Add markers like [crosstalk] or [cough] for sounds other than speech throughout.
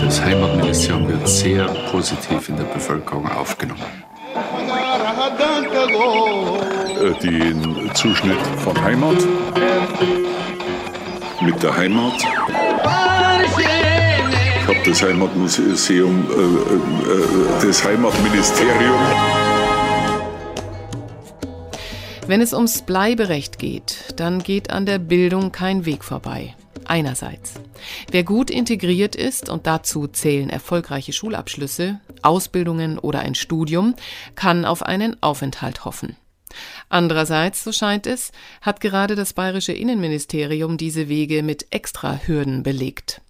Das Heimatministerium wird sehr positiv in der Bevölkerung aufgenommen. Äh, den Zuschnitt von Heimat mit der Heimat. Ich habe das Heimatmuseum, äh, äh, das Heimatministerium. Wenn es ums Bleiberecht geht, dann geht an der Bildung kein Weg vorbei. Einerseits. Wer gut integriert ist, und dazu zählen erfolgreiche Schulabschlüsse, Ausbildungen oder ein Studium, kann auf einen Aufenthalt hoffen. Andererseits, so scheint es, hat gerade das bayerische Innenministerium diese Wege mit Extrahürden belegt.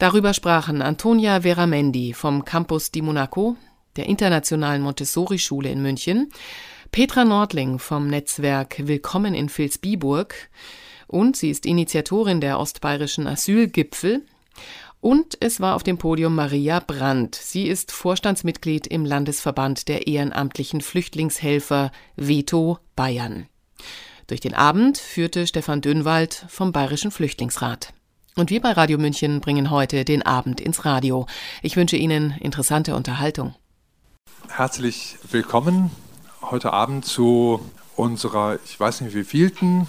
Darüber sprachen Antonia Veramendi vom Campus di Monaco, der Internationalen Montessori-Schule in München, Petra Nordling vom Netzwerk Willkommen in Vilsbiburg und sie ist Initiatorin der ostbayerischen Asylgipfel. Und es war auf dem Podium Maria Brandt. Sie ist Vorstandsmitglied im Landesverband der ehrenamtlichen Flüchtlingshelfer Veto Bayern. Durch den Abend führte Stefan Dünwald vom Bayerischen Flüchtlingsrat. Und wir bei Radio München bringen heute den Abend ins Radio. Ich wünsche Ihnen interessante Unterhaltung. Herzlich willkommen heute Abend zu unserer, ich weiß nicht wie vielten,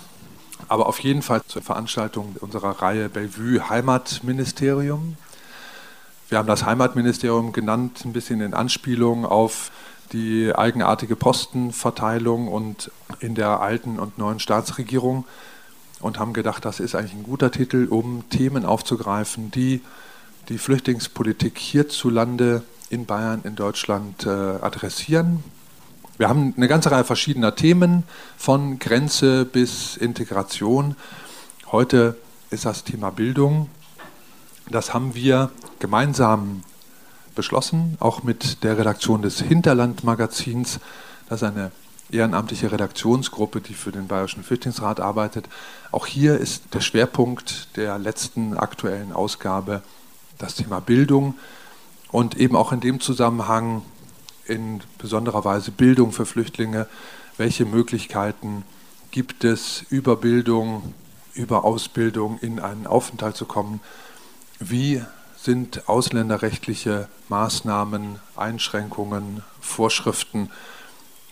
aber auf jeden Fall zur Veranstaltung unserer Reihe Bellevue Heimatministerium. Wir haben das Heimatministerium genannt, ein bisschen in Anspielung auf die eigenartige Postenverteilung und in der alten und neuen Staatsregierung und haben gedacht, das ist eigentlich ein guter Titel, um Themen aufzugreifen, die die Flüchtlingspolitik hierzulande in Bayern, in Deutschland äh, adressieren wir haben eine ganze Reihe verschiedener Themen, von Grenze bis Integration. Heute ist das Thema Bildung. Das haben wir gemeinsam beschlossen, auch mit der Redaktion des Hinterland-Magazins. Das ist eine ehrenamtliche Redaktionsgruppe, die für den Bayerischen Flüchtlingsrat arbeitet. Auch hier ist der Schwerpunkt der letzten aktuellen Ausgabe das Thema Bildung und eben auch in dem Zusammenhang in besonderer Weise Bildung für Flüchtlinge. Welche Möglichkeiten gibt es, über Bildung, über Ausbildung in einen Aufenthalt zu kommen? Wie sind ausländerrechtliche Maßnahmen, Einschränkungen, Vorschriften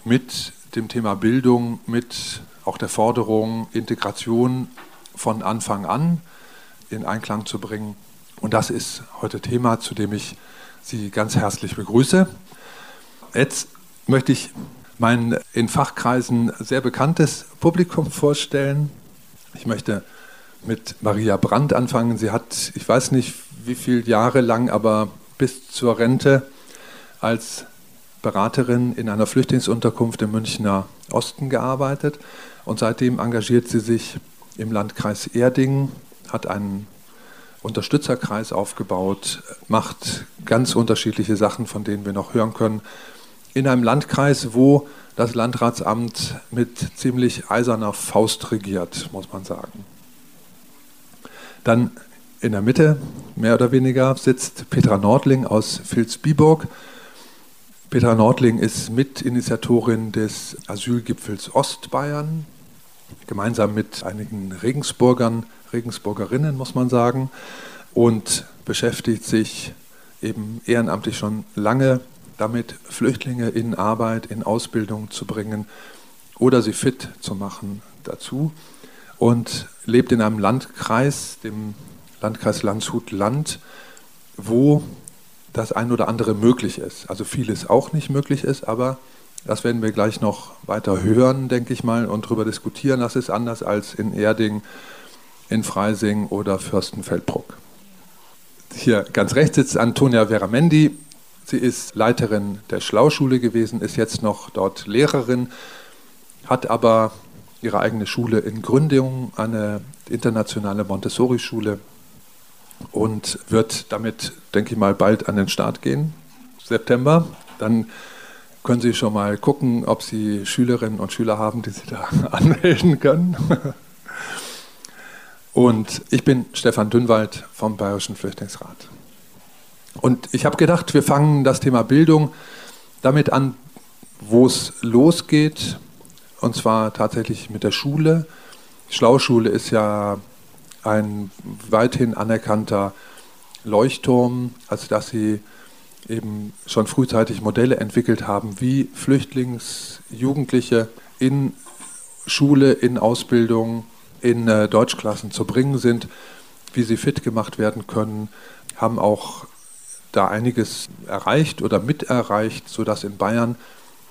mit dem Thema Bildung, mit auch der Forderung Integration von Anfang an in Einklang zu bringen? Und das ist heute Thema, zu dem ich Sie ganz herzlich begrüße. Jetzt möchte ich mein in Fachkreisen sehr bekanntes Publikum vorstellen. Ich möchte mit Maria Brandt anfangen. Sie hat, ich weiß nicht wie viele Jahre lang, aber bis zur Rente als Beraterin in einer Flüchtlingsunterkunft im Münchner Osten gearbeitet und seitdem engagiert sie sich im Landkreis Erding, hat einen Unterstützerkreis aufgebaut, macht ganz unterschiedliche Sachen, von denen wir noch hören können in einem Landkreis, wo das Landratsamt mit ziemlich eiserner Faust regiert, muss man sagen. Dann in der Mitte, mehr oder weniger, sitzt Petra Nordling aus Vilsbiburg. Petra Nordling ist Mitinitiatorin des Asylgipfels Ostbayern, gemeinsam mit einigen Regensburgern, Regensburgerinnen, muss man sagen, und beschäftigt sich eben ehrenamtlich schon lange damit Flüchtlinge in Arbeit, in Ausbildung zu bringen oder sie fit zu machen dazu und lebt in einem Landkreis, dem Landkreis Landshut-Land, wo das ein oder andere möglich ist. Also vieles auch nicht möglich ist, aber das werden wir gleich noch weiter hören, denke ich mal, und darüber diskutieren. Das ist anders als in Erding, in Freising oder Fürstenfeldbruck. Hier ganz rechts sitzt Antonia Veramendi, Sie ist Leiterin der Schlauschule gewesen, ist jetzt noch dort Lehrerin, hat aber ihre eigene Schule in Gründung, eine internationale Montessori-Schule und wird damit, denke ich mal, bald an den Start gehen. September. Dann können Sie schon mal gucken, ob Sie Schülerinnen und Schüler haben, die Sie da [laughs] anmelden können. Und ich bin Stefan Dünnwald vom Bayerischen Flüchtlingsrat. Und ich habe gedacht, wir fangen das Thema Bildung damit an, wo es losgeht, und zwar tatsächlich mit der Schule. Schlauschule ist ja ein weithin anerkannter Leuchtturm, als dass Sie eben schon frühzeitig Modelle entwickelt haben, wie Flüchtlingsjugendliche in Schule, in Ausbildung, in äh, Deutschklassen zu bringen sind, wie sie fit gemacht werden können, haben auch da einiges erreicht oder mit erreicht, sodass in Bayern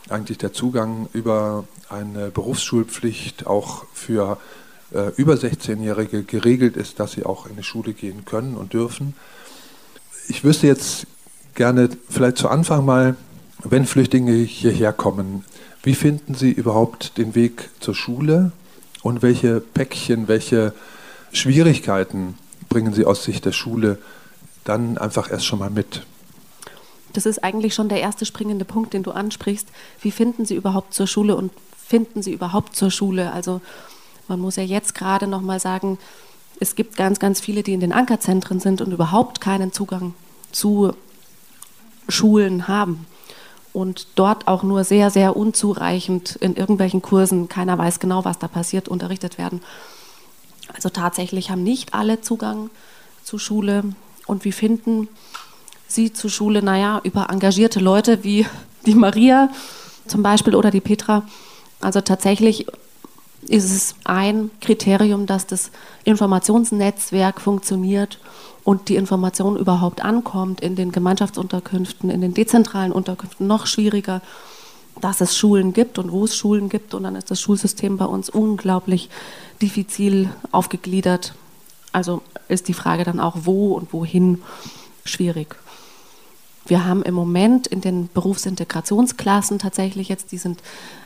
eigentlich der Zugang über eine Berufsschulpflicht auch für äh, über 16-Jährige geregelt ist, dass sie auch in die Schule gehen können und dürfen. Ich wüsste jetzt gerne vielleicht zu Anfang mal, wenn Flüchtlinge hierher kommen, wie finden sie überhaupt den Weg zur Schule und welche Päckchen, welche Schwierigkeiten bringen sie aus Sicht der Schule dann einfach erst schon mal mit? Das ist eigentlich schon der erste springende Punkt, den du ansprichst. Wie finden sie überhaupt zur Schule und finden sie überhaupt zur Schule? Also man muss ja jetzt gerade noch mal sagen, es gibt ganz, ganz viele, die in den Ankerzentren sind und überhaupt keinen Zugang zu Schulen haben und dort auch nur sehr, sehr unzureichend in irgendwelchen Kursen, keiner weiß genau, was da passiert, unterrichtet werden. Also tatsächlich haben nicht alle Zugang zu Schule. Und wie finden Sie zu Schule? Naja, über engagierte Leute wie die Maria zum Beispiel oder die Petra. Also tatsächlich ist es ein Kriterium, dass das Informationsnetzwerk funktioniert und die Information überhaupt ankommt in den Gemeinschaftsunterkünften, in den dezentralen Unterkünften noch schwieriger, dass es Schulen gibt und wo es Schulen gibt. Und dann ist das Schulsystem bei uns unglaublich diffizil aufgegliedert. Also ist die Frage dann auch, wo und wohin schwierig. Wir haben im Moment in den Berufsintegrationsklassen tatsächlich jetzt, die sind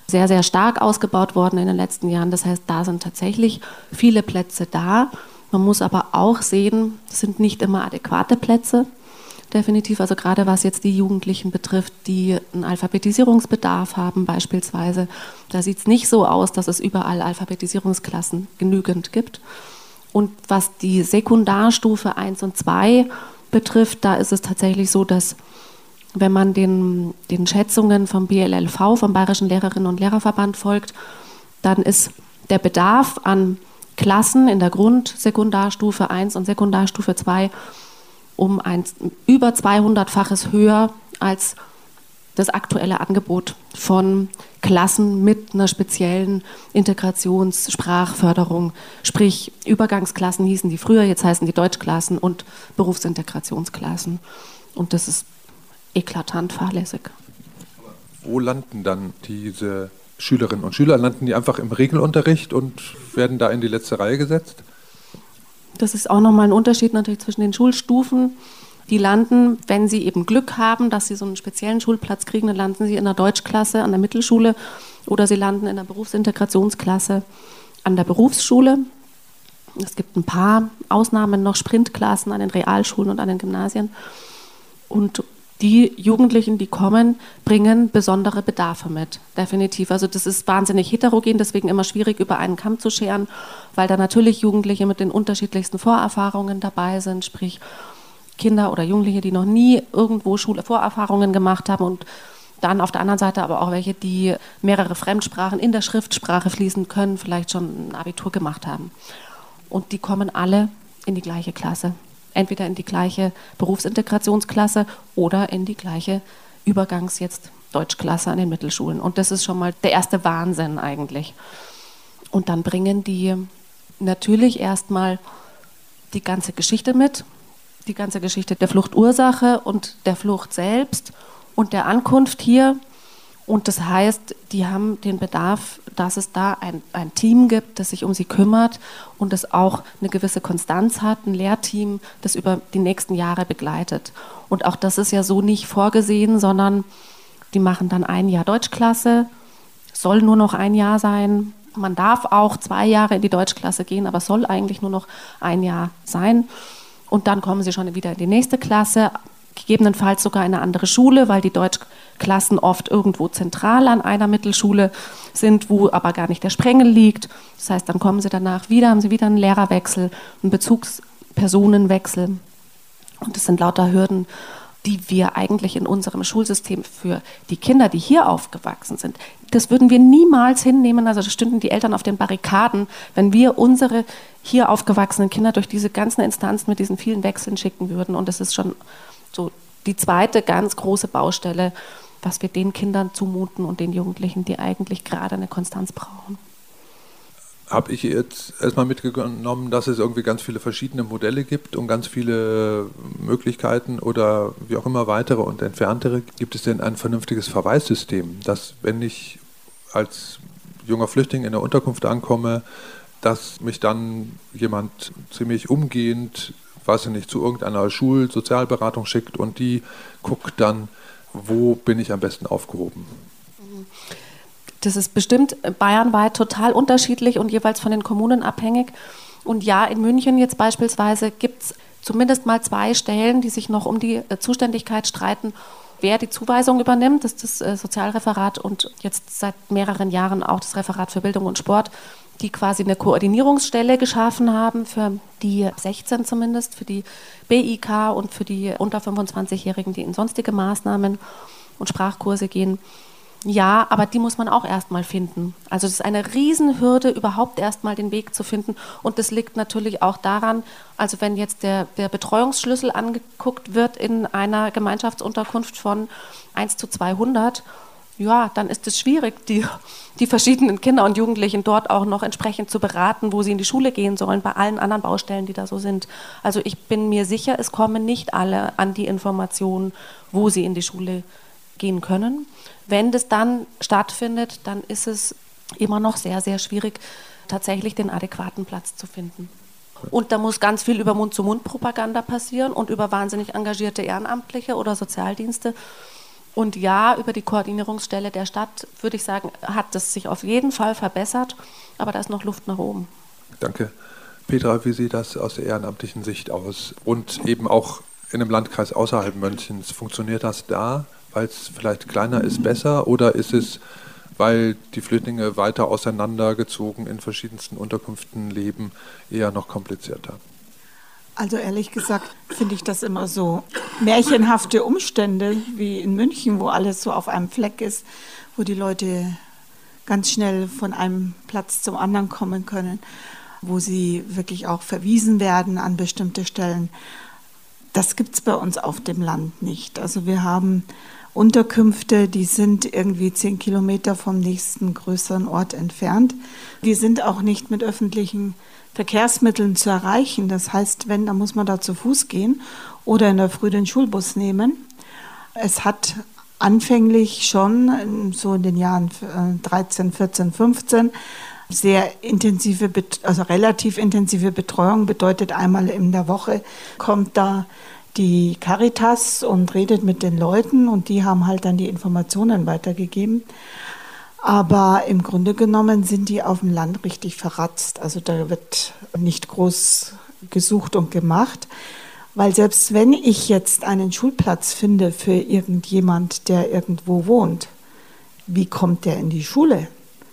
sehr, sehr stark ausgebaut worden in den letzten Jahren. Das heißt, da sind tatsächlich viele Plätze da. Man muss aber auch sehen, es sind nicht immer adäquate Plätze. Definitiv, also gerade was jetzt die Jugendlichen betrifft, die einen Alphabetisierungsbedarf haben beispielsweise, da sieht es nicht so aus, dass es überall Alphabetisierungsklassen genügend gibt. Und was die Sekundarstufe 1 und 2 betrifft, da ist es tatsächlich so, dass wenn man den, den Schätzungen vom BLLV, vom Bayerischen Lehrerinnen und Lehrerverband folgt, dann ist der Bedarf an Klassen in der Grund-, Sekundarstufe 1 und Sekundarstufe 2 um ein über 200-faches höher als das aktuelle Angebot von Klassen mit einer speziellen Integrationssprachförderung. Sprich, Übergangsklassen hießen die früher, jetzt heißen die Deutschklassen und Berufsintegrationsklassen. Und das ist eklatant fahrlässig. Wo landen dann diese Schülerinnen und Schüler? Landen die einfach im Regelunterricht und werden da in die letzte Reihe gesetzt? Das ist auch nochmal ein Unterschied natürlich zwischen den Schulstufen. Die landen, wenn sie eben Glück haben, dass sie so einen speziellen Schulplatz kriegen, dann landen sie in der Deutschklasse an der Mittelschule oder sie landen in der Berufsintegrationsklasse an der Berufsschule. Es gibt ein paar Ausnahmen noch, Sprintklassen an den Realschulen und an den Gymnasien. Und die Jugendlichen, die kommen, bringen besondere Bedarfe mit. Definitiv. Also das ist wahnsinnig heterogen, deswegen immer schwierig über einen Kamm zu scheren, weil da natürlich Jugendliche mit den unterschiedlichsten Vorerfahrungen dabei sind, sprich Kinder oder Jugendliche, die noch nie irgendwo Schule Vorerfahrungen gemacht haben und dann auf der anderen Seite aber auch welche, die mehrere Fremdsprachen in der Schriftsprache fließen können, vielleicht schon ein Abitur gemacht haben. Und die kommen alle in die gleiche Klasse entweder in die gleiche Berufsintegrationsklasse oder in die gleiche Übergangs jetzt Deutschklasse an den Mittelschulen. Und das ist schon mal der erste Wahnsinn eigentlich. Und dann bringen die natürlich erstmal die ganze Geschichte mit, die ganze Geschichte der Fluchtursache und der Flucht selbst und der Ankunft hier und das heißt, die haben den Bedarf, dass es da ein, ein Team gibt, das sich um sie kümmert und das auch eine gewisse Konstanz hat, ein Lehrteam, das über die nächsten Jahre begleitet. Und auch das ist ja so nicht vorgesehen, sondern die machen dann ein Jahr Deutschklasse, soll nur noch ein Jahr sein. Man darf auch zwei Jahre in die Deutschklasse gehen, aber soll eigentlich nur noch ein Jahr sein. Und dann kommen sie schon wieder in die nächste Klasse, gegebenenfalls sogar in eine andere Schule, weil die Deutschklassen oft irgendwo zentral an einer Mittelschule sind, wo aber gar nicht der Sprengel liegt. Das heißt, dann kommen sie danach wieder, haben sie wieder einen Lehrerwechsel, einen Bezugspersonenwechsel. Und das sind lauter Hürden, die wir eigentlich in unserem Schulsystem für die Kinder, die hier aufgewachsen sind, Das würden wir niemals hinnehmen. Also da stünden die Eltern auf den Barrikaden, wenn wir unsere hier aufgewachsenen Kinder durch diese ganzen Instanzen mit diesen vielen Wechseln schicken würden. Und das ist schon so die zweite ganz große Baustelle, was wir den Kindern zumuten und den Jugendlichen, die eigentlich gerade eine Konstanz brauchen habe ich jetzt erstmal mitgenommen, dass es irgendwie ganz viele verschiedene Modelle gibt und ganz viele Möglichkeiten oder wie auch immer weitere und entferntere. Gibt es denn ein vernünftiges Verweissystem, dass wenn ich als junger Flüchtling in der Unterkunft ankomme, dass mich dann jemand ziemlich umgehend, weiß ich nicht, zu irgendeiner Schulsozialberatung schickt und die guckt dann, wo bin ich am besten aufgehoben? Das ist bestimmt bayernweit total unterschiedlich und jeweils von den Kommunen abhängig. Und ja, in München jetzt beispielsweise gibt es zumindest mal zwei Stellen, die sich noch um die äh, Zuständigkeit streiten, wer die Zuweisung übernimmt. Das ist das äh, Sozialreferat und jetzt seit mehreren Jahren auch das Referat für Bildung und Sport, die quasi eine Koordinierungsstelle geschaffen haben für die 16 zumindest, für die BIK und für die unter 25-Jährigen, die in sonstige Maßnahmen und Sprachkurse gehen. Ja, aber die muss man auch erstmal finden. Also es ist eine Riesenhürde, überhaupt erstmal den Weg zu finden. Und das liegt natürlich auch daran, also wenn jetzt der, der Betreuungsschlüssel angeguckt wird in einer Gemeinschaftsunterkunft von 1 zu 200, ja, dann ist es schwierig, die, die verschiedenen Kinder und Jugendlichen dort auch noch entsprechend zu beraten, wo sie in die Schule gehen sollen, bei allen anderen Baustellen, die da so sind. Also ich bin mir sicher, es kommen nicht alle an die Informationen, wo sie in die Schule gehen können. Wenn das dann stattfindet, dann ist es immer noch sehr, sehr schwierig, tatsächlich den adäquaten Platz zu finden. Und da muss ganz viel über Mund-zu-Mund-Propaganda passieren und über wahnsinnig engagierte Ehrenamtliche oder Sozialdienste. Und ja, über die Koordinierungsstelle der Stadt, würde ich sagen, hat es sich auf jeden Fall verbessert, aber da ist noch Luft nach oben. Danke. Petra, wie sieht das aus der ehrenamtlichen Sicht aus? Und eben auch in einem Landkreis außerhalb Münchens, funktioniert das da? Weil es vielleicht kleiner ist, besser? Oder ist es, weil die Flüchtlinge weiter auseinandergezogen in verschiedensten Unterkünften leben, eher noch komplizierter? Also ehrlich gesagt finde ich das immer so märchenhafte Umstände wie in München, wo alles so auf einem Fleck ist, wo die Leute ganz schnell von einem Platz zum anderen kommen können, wo sie wirklich auch verwiesen werden an bestimmte Stellen. Das gibt es bei uns auf dem Land nicht. Also wir haben Unterkünfte, die sind irgendwie zehn Kilometer vom nächsten größeren Ort entfernt. Die sind auch nicht mit öffentlichen Verkehrsmitteln zu erreichen. Das heißt, wenn, dann muss man da zu Fuß gehen oder in der Früh den Schulbus nehmen. Es hat anfänglich schon, so in den Jahren 13, 14, 15, sehr intensive, also relativ intensive Betreuung bedeutet einmal in der Woche kommt da die Caritas und redet mit den Leuten und die haben halt dann die Informationen weitergegeben. Aber im Grunde genommen sind die auf dem Land richtig verratzt. Also da wird nicht groß gesucht und gemacht. Weil selbst wenn ich jetzt einen Schulplatz finde für irgendjemand, der irgendwo wohnt, wie kommt der in die Schule?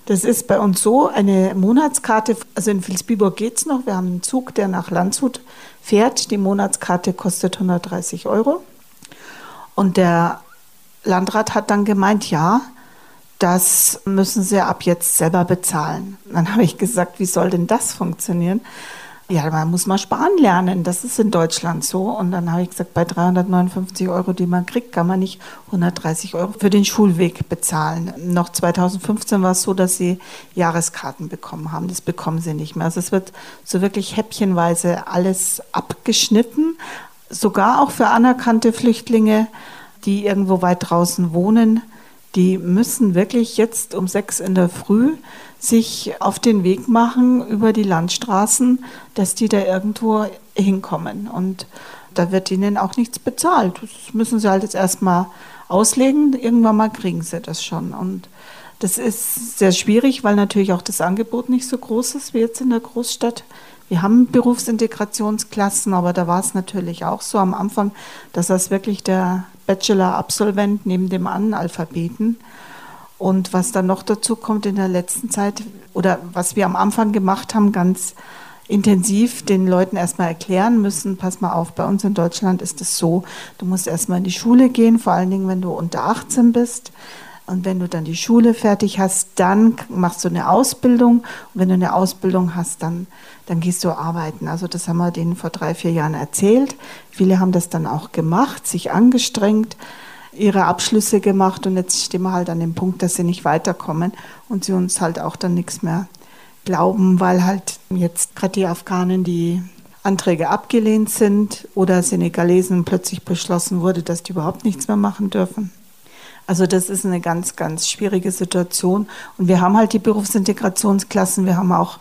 Das ist bei uns so, eine Monatskarte, also in Vilsbiburg geht es noch, wir haben einen Zug, der nach Landshut fährt. Die Monatskarte kostet 130 Euro. Und der Landrat hat dann gemeint, ja, das müssen Sie ab jetzt selber bezahlen. Dann [laughs] habe ich gesagt, wie soll denn das funktionieren? Ja, man muss mal sparen lernen. Das ist in Deutschland so. Und dann habe ich gesagt, bei 359 Euro, die man kriegt, kann man nicht 130 Euro für den Schulweg bezahlen. Noch 2015 war es so, dass sie Jahreskarten bekommen haben. Das bekommen sie nicht mehr. Also es wird so wirklich häppchenweise alles abgeschnitten. Sogar auch für anerkannte Flüchtlinge, die irgendwo weit draußen wohnen. Die müssen wirklich jetzt um sechs in der Früh sich auf den Weg machen über die Landstraßen, dass die da irgendwo hinkommen. Und da wird ihnen auch nichts bezahlt. Das müssen sie halt jetzt erstmal auslegen. Irgendwann mal kriegen sie das schon. Und das ist sehr schwierig, weil natürlich auch das Angebot nicht so groß ist wie jetzt in der Großstadt. Wir haben Berufsintegrationsklassen, aber da war es natürlich auch so am Anfang, dass das wirklich der Bachelor-Absolvent neben dem Analphabeten und was dann noch dazu kommt in der letzten Zeit oder was wir am Anfang gemacht haben, ganz intensiv den Leuten erstmal erklären müssen, pass mal auf, bei uns in Deutschland ist es so, du musst erstmal in die Schule gehen, vor allen Dingen, wenn du unter 18 bist. Und wenn du dann die Schule fertig hast, dann machst du eine Ausbildung. Und wenn du eine Ausbildung hast, dann, dann gehst du arbeiten. Also das haben wir denen vor drei, vier Jahren erzählt. Viele haben das dann auch gemacht, sich angestrengt, ihre Abschlüsse gemacht. Und jetzt stehen wir halt an dem Punkt, dass sie nicht weiterkommen und sie uns halt auch dann nichts mehr glauben, weil halt jetzt gerade die Afghanen, die Anträge abgelehnt sind oder Senegalesen plötzlich beschlossen wurde, dass die überhaupt nichts mehr machen dürfen. Also das ist eine ganz, ganz schwierige Situation. Und wir haben halt die Berufsintegrationsklassen. Wir haben auch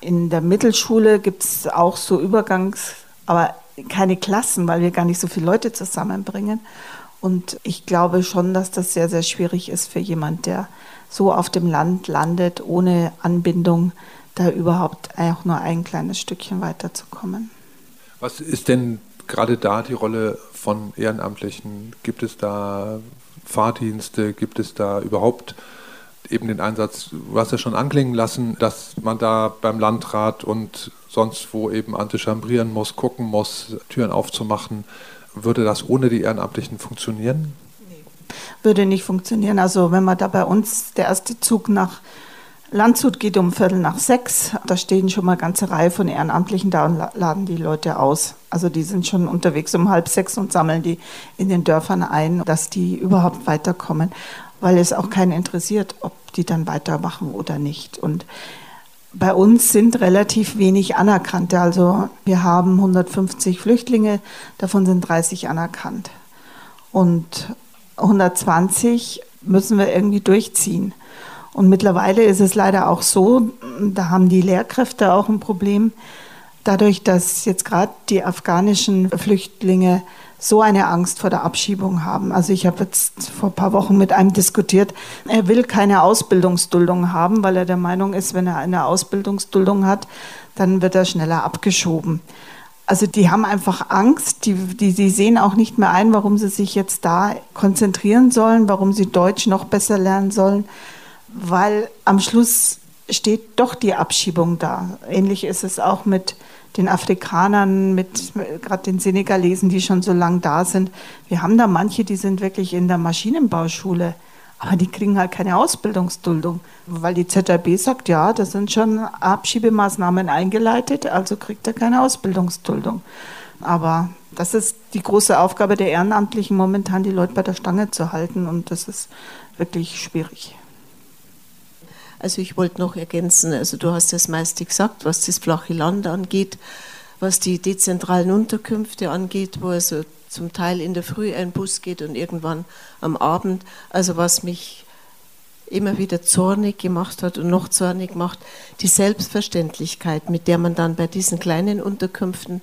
in der Mittelschule gibt es auch so Übergangs, aber keine Klassen, weil wir gar nicht so viele Leute zusammenbringen. Und ich glaube schon, dass das sehr, sehr schwierig ist für jemand, der so auf dem Land landet, ohne Anbindung, da überhaupt auch nur ein kleines Stückchen weiterzukommen. Was ist denn gerade da die Rolle von Ehrenamtlichen? Gibt es da Fahrdienste? Gibt es da überhaupt eben den Einsatz, du hast ja schon anklingen lassen, dass man da beim Landrat und sonst wo eben antichambrieren muss, gucken muss, Türen aufzumachen. Würde das ohne die Ehrenamtlichen funktionieren? Nee. Würde nicht funktionieren. Also wenn man da bei uns der erste Zug nach Landshut geht um Viertel nach sechs. Da stehen schon mal eine ganze Reihe von Ehrenamtlichen da und laden die Leute aus. Also die sind schon unterwegs um halb sechs und sammeln die in den Dörfern ein, dass die überhaupt weiterkommen, weil es auch keinen interessiert, ob die dann weitermachen oder nicht. Und bei uns sind relativ wenig Anerkannte. Also wir haben 150 Flüchtlinge, davon sind 30 anerkannt. Und 120 müssen wir irgendwie durchziehen. Und mittlerweile ist es leider auch so, da haben die Lehrkräfte auch ein Problem, dadurch, dass jetzt gerade die afghanischen Flüchtlinge so eine Angst vor der Abschiebung haben. Also ich habe jetzt vor ein paar Wochen mit einem diskutiert, er will keine Ausbildungsduldung haben, weil er der Meinung ist, wenn er eine Ausbildungsduldung hat, dann wird er schneller abgeschoben. Also die haben einfach Angst, die, die, die sehen auch nicht mehr ein, warum sie sich jetzt da konzentrieren sollen, warum sie Deutsch noch besser lernen sollen weil am Schluss steht doch die Abschiebung da. Ähnlich ist es auch mit den Afrikanern, mit gerade den Senegalesen, die schon so lange da sind. Wir haben da manche, die sind wirklich in der Maschinenbauschule, aber die kriegen halt keine Ausbildungsduldung, weil die ZRB sagt, ja, da sind schon Abschiebemaßnahmen eingeleitet, also kriegt er keine Ausbildungsduldung. Aber das ist die große Aufgabe der Ehrenamtlichen, momentan die Leute bei der Stange zu halten und das ist wirklich schwierig. Also ich wollte noch ergänzen, also du hast das meiste gesagt, was das flache Land angeht, was die dezentralen Unterkünfte angeht, wo also zum Teil in der Früh ein Bus geht und irgendwann am Abend. Also was mich immer wieder zornig gemacht hat und noch zornig macht, die Selbstverständlichkeit, mit der man dann bei diesen kleinen Unterkünften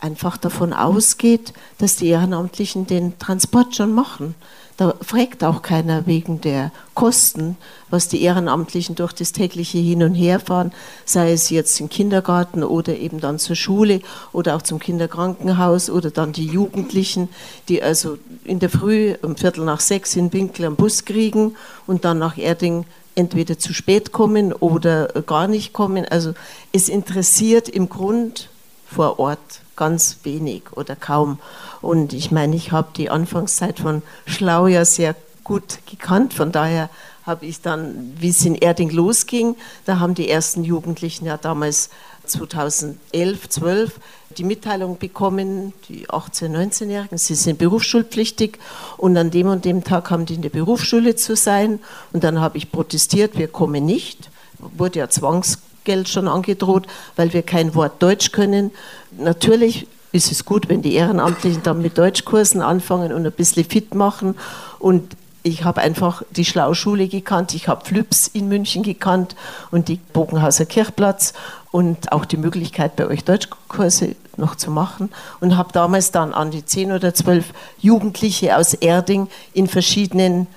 einfach davon ausgeht, dass die Ehrenamtlichen den Transport schon machen. Da fragt auch keiner wegen der Kosten, was die Ehrenamtlichen durch das tägliche Hin- und Herfahren, sei es jetzt im Kindergarten oder eben dann zur Schule oder auch zum Kinderkrankenhaus oder dann die Jugendlichen, die also in der Früh um Viertel nach sechs in Winkel am Bus kriegen und dann nach Erding entweder zu spät kommen oder gar nicht kommen. Also es interessiert im Grund vor Ort ganz wenig oder kaum. Und ich meine, ich habe die Anfangszeit von Schlau ja sehr gut gekannt. Von daher habe ich dann, wie es in Erding losging, da haben die ersten Jugendlichen ja damals 2011, 12 die Mitteilung bekommen, die 18-, 19-Jährigen, sie sind berufsschulpflichtig und an dem und dem Tag haben die in der Berufsschule zu sein. Und dann habe ich protestiert, wir kommen nicht. Wurde ja Zwangsgeld schon angedroht, weil wir kein Wort Deutsch können. Natürlich ist es gut, wenn die Ehrenamtlichen dann mit Deutschkursen anfangen und ein bisschen fit machen. Und ich habe einfach die Schlauschule gekannt, ich habe Flüps in München gekannt und die Bogenhauser Kirchplatz und auch die Möglichkeit, bei euch Deutschkurse noch zu machen und habe damals dann an die zehn oder zwölf Jugendliche aus Erding in verschiedenen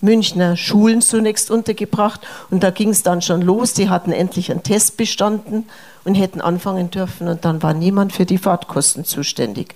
Münchner Schulen zunächst untergebracht und da ging es dann schon los. Die hatten endlich einen Test bestanden und hätten anfangen dürfen und dann war niemand für die Fahrtkosten zuständig.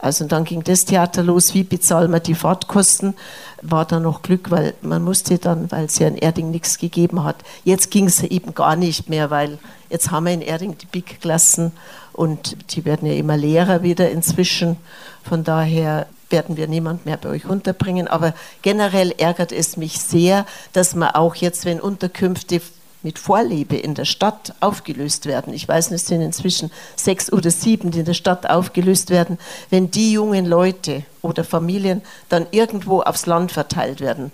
Also dann ging das Theater los, wie bezahlen wir die Fahrtkosten? War da noch Glück, weil man musste dann, weil es ja in Erding nichts gegeben hat. Jetzt ging es eben gar nicht mehr, weil jetzt haben wir in Erding die Big-Klassen und die werden ja immer leerer wieder inzwischen. Von daher werden wir niemand mehr bei euch unterbringen. Aber generell ärgert es mich sehr, dass man auch jetzt, wenn Unterkünfte mit Vorliebe in der Stadt aufgelöst werden, ich weiß nicht, es sind inzwischen sechs oder sieben, die in der Stadt aufgelöst werden, wenn die jungen Leute oder Familien dann irgendwo aufs Land verteilt werden,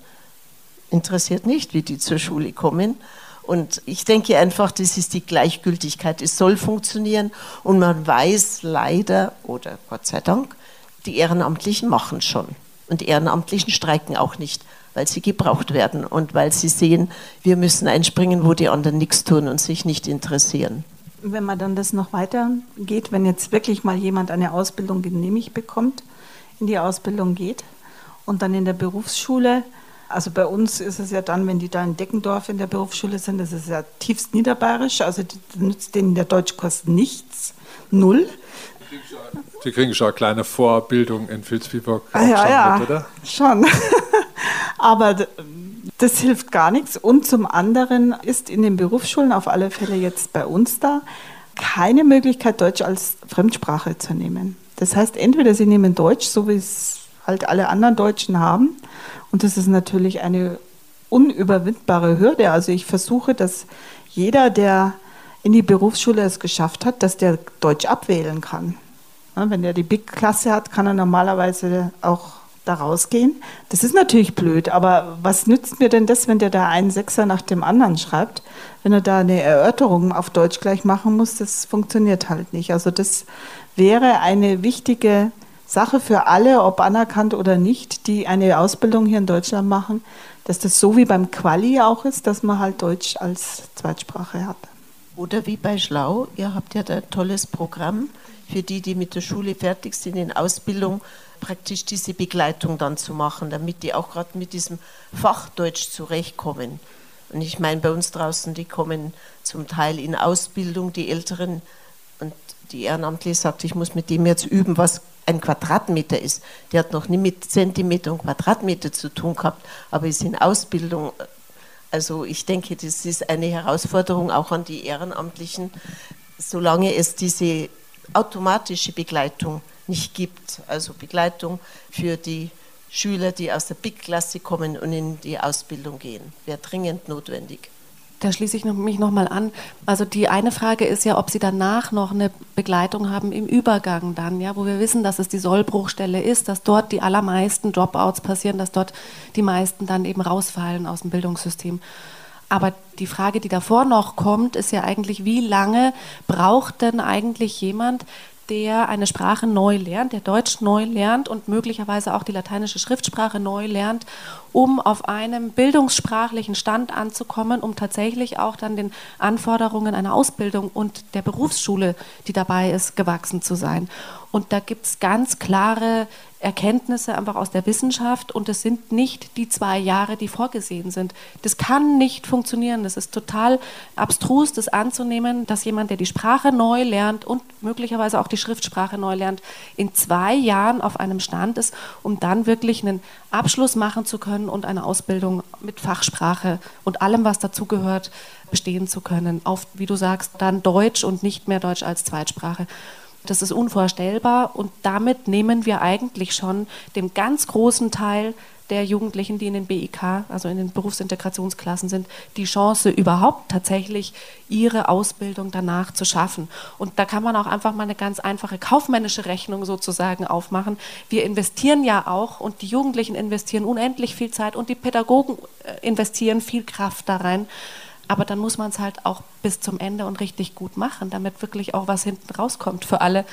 interessiert nicht, wie die zur Schule kommen. Und ich denke einfach, das ist die Gleichgültigkeit. Es soll funktionieren und man weiß leider oder Gott sei Dank, die Ehrenamtlichen machen schon. Und die Ehrenamtlichen streiken auch nicht, weil sie gebraucht werden und weil sie sehen, wir müssen einspringen, wo die anderen nichts tun und sich nicht interessieren. Wenn man dann das noch weiter geht, wenn jetzt wirklich mal jemand eine Ausbildung genehmigt bekommt, in die Ausbildung geht und dann in der Berufsschule, also bei uns ist es ja dann, wenn die da in Deckendorf in der Berufsschule sind, das ist ja tiefst niederbayerisch, also nützt denen der Deutschkurs nichts, null. Sie kriegen schon eine kleine Vorbildung in Vilsbiburg. Ah, ja, ja, mit, oder? schon. [laughs] Aber das hilft gar nichts. Und zum anderen ist in den Berufsschulen auf alle Fälle jetzt bei uns da keine Möglichkeit, Deutsch als Fremdsprache zu nehmen. Das heißt, entweder Sie nehmen Deutsch, so wie es halt alle anderen Deutschen haben. Und das ist natürlich eine unüberwindbare Hürde. Also ich versuche, dass jeder, der in die Berufsschule es geschafft hat, dass der Deutsch abwählen kann. Wenn der die Big-Klasse hat, kann er normalerweise auch da rausgehen. Das ist natürlich blöd, aber was nützt mir denn das, wenn der da einen Sechser nach dem anderen schreibt? Wenn er da eine Erörterung auf Deutsch gleich machen muss, das funktioniert halt nicht. Also das wäre eine wichtige Sache für alle, ob anerkannt oder nicht, die eine Ausbildung hier in Deutschland machen, dass das so wie beim Quali auch ist, dass man halt Deutsch als Zweitsprache hat. Oder wie bei Schlau, ihr habt ja da ein tolles Programm für die, die mit der Schule fertig sind, in Ausbildung praktisch diese Begleitung dann zu machen, damit die auch gerade mit diesem Fachdeutsch zurechtkommen. Und ich meine, bei uns draußen, die kommen zum Teil in Ausbildung, die Älteren, und die Ehrenamtliche sagt, ich muss mit dem jetzt üben, was ein Quadratmeter ist. Der hat noch nie mit Zentimeter und Quadratmeter zu tun gehabt, aber ist in Ausbildung. Also ich denke, das ist eine Herausforderung auch an die Ehrenamtlichen, solange es diese automatische Begleitung nicht gibt. Also Begleitung für die Schüler, die aus der Big-Klasse kommen und in die Ausbildung gehen, wäre dringend notwendig. Da schließe ich mich nochmal an. Also die eine Frage ist ja, ob Sie danach noch eine Begleitung haben im Übergang dann, ja, wo wir wissen, dass es die Sollbruchstelle ist, dass dort die allermeisten Dropouts passieren, dass dort die meisten dann eben rausfallen aus dem Bildungssystem. Aber die Frage, die davor noch kommt, ist ja eigentlich, wie lange braucht denn eigentlich jemand, der eine Sprache neu lernt, der Deutsch neu lernt und möglicherweise auch die lateinische Schriftsprache neu lernt, um auf einem bildungssprachlichen Stand anzukommen, um tatsächlich auch dann den Anforderungen einer Ausbildung und der Berufsschule, die dabei ist, gewachsen zu sein. Und da gibt es ganz klare Erkenntnisse einfach aus der Wissenschaft und es sind nicht die zwei Jahre, die vorgesehen sind. Das kann nicht funktionieren. Das ist total abstrus, das anzunehmen, dass jemand, der die Sprache neu lernt und möglicherweise auch die Schriftsprache neu lernt, in zwei Jahren auf einem Stand ist, um dann wirklich einen Abschluss machen zu können und eine Ausbildung mit Fachsprache und allem, was dazugehört, bestehen zu können. Auf, wie du sagst, dann Deutsch und nicht mehr Deutsch als Zweitsprache. Das ist unvorstellbar und damit nehmen wir eigentlich schon dem ganz großen Teil der Jugendlichen, die in den BIK, also in den Berufsintegrationsklassen sind, die Chance überhaupt tatsächlich ihre Ausbildung danach zu schaffen. Und da kann man auch einfach mal eine ganz einfache kaufmännische Rechnung sozusagen aufmachen. Wir investieren ja auch und die Jugendlichen investieren unendlich viel Zeit und die Pädagogen äh, investieren viel Kraft da rein. Aber dann muss man es halt auch bis zum Ende und richtig gut machen, damit wirklich auch was hinten rauskommt für alle.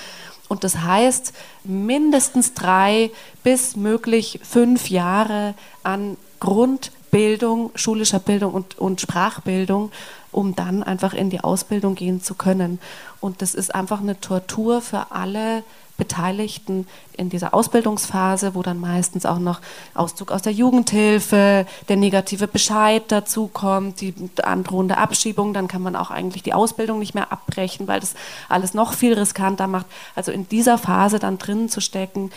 Und das heißt, mindestens drei bis möglich fünf Jahre an Grundbildung, schulischer Bildung und, und Sprachbildung, um dann einfach in die Ausbildung gehen zu können. Und das ist einfach eine Tortur für alle Beteiligten in dieser Ausbildungsphase, wo dann meistens auch noch Auszug aus der Jugendhilfe, der negative Bescheid dazu kommt, die androhende Abschiebung, dann kann man auch eigentlich die Ausbildung nicht mehr abbrechen, weil das alles noch viel riskanter macht. Also in dieser Phase dann drinnen zu stecken,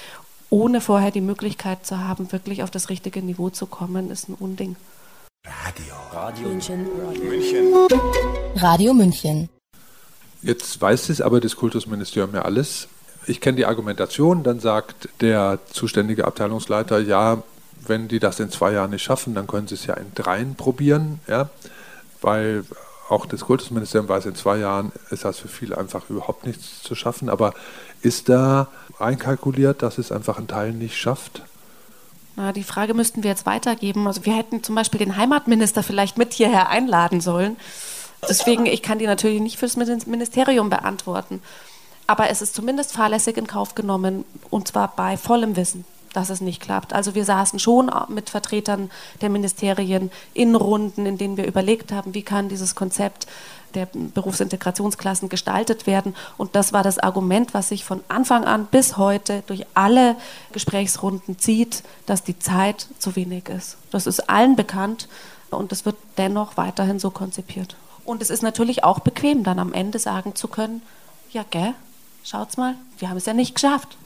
ohne vorher die Möglichkeit zu haben, wirklich auf das richtige Niveau zu kommen, ist ein Unding. Radio. Radio München. München. Radio München. Jetzt weiß es aber das Kultusministerium ja alles ich kenne die Argumentation, dann sagt der zuständige Abteilungsleiter, ja, wenn die das in zwei Jahren nicht schaffen, dann können sie es ja in dreien probieren, ja, weil auch das Kultusministerium weiß, in zwei Jahren ist das für viele einfach überhaupt nichts zu schaffen. Aber ist da einkalkuliert, dass es einfach ein Teil nicht schafft? Na, die Frage müssten wir jetzt weitergeben. Also wir hätten zum Beispiel den Heimatminister vielleicht mit hierher einladen sollen. Deswegen, ich kann die natürlich nicht fürs Ministerium beantworten. Aber es ist zumindest fahrlässig in Kauf genommen, und zwar bei vollem Wissen dass es nicht klappt. Also wir saßen schon mit Vertretern der Ministerien in Runden, in denen wir überlegt haben, wie kann dieses Konzept der Berufsintegrationsklassen gestaltet werden. Und das war das Argument, was sich von Anfang an bis heute durch alle Gesprächsrunden zieht, dass die Zeit zu wenig ist. Das ist allen bekannt und es wird dennoch weiterhin so konzipiert. Und es ist natürlich auch bequem, dann am Ende sagen zu können, ja, gell, schaut's mal, wir haben es ja nicht geschafft.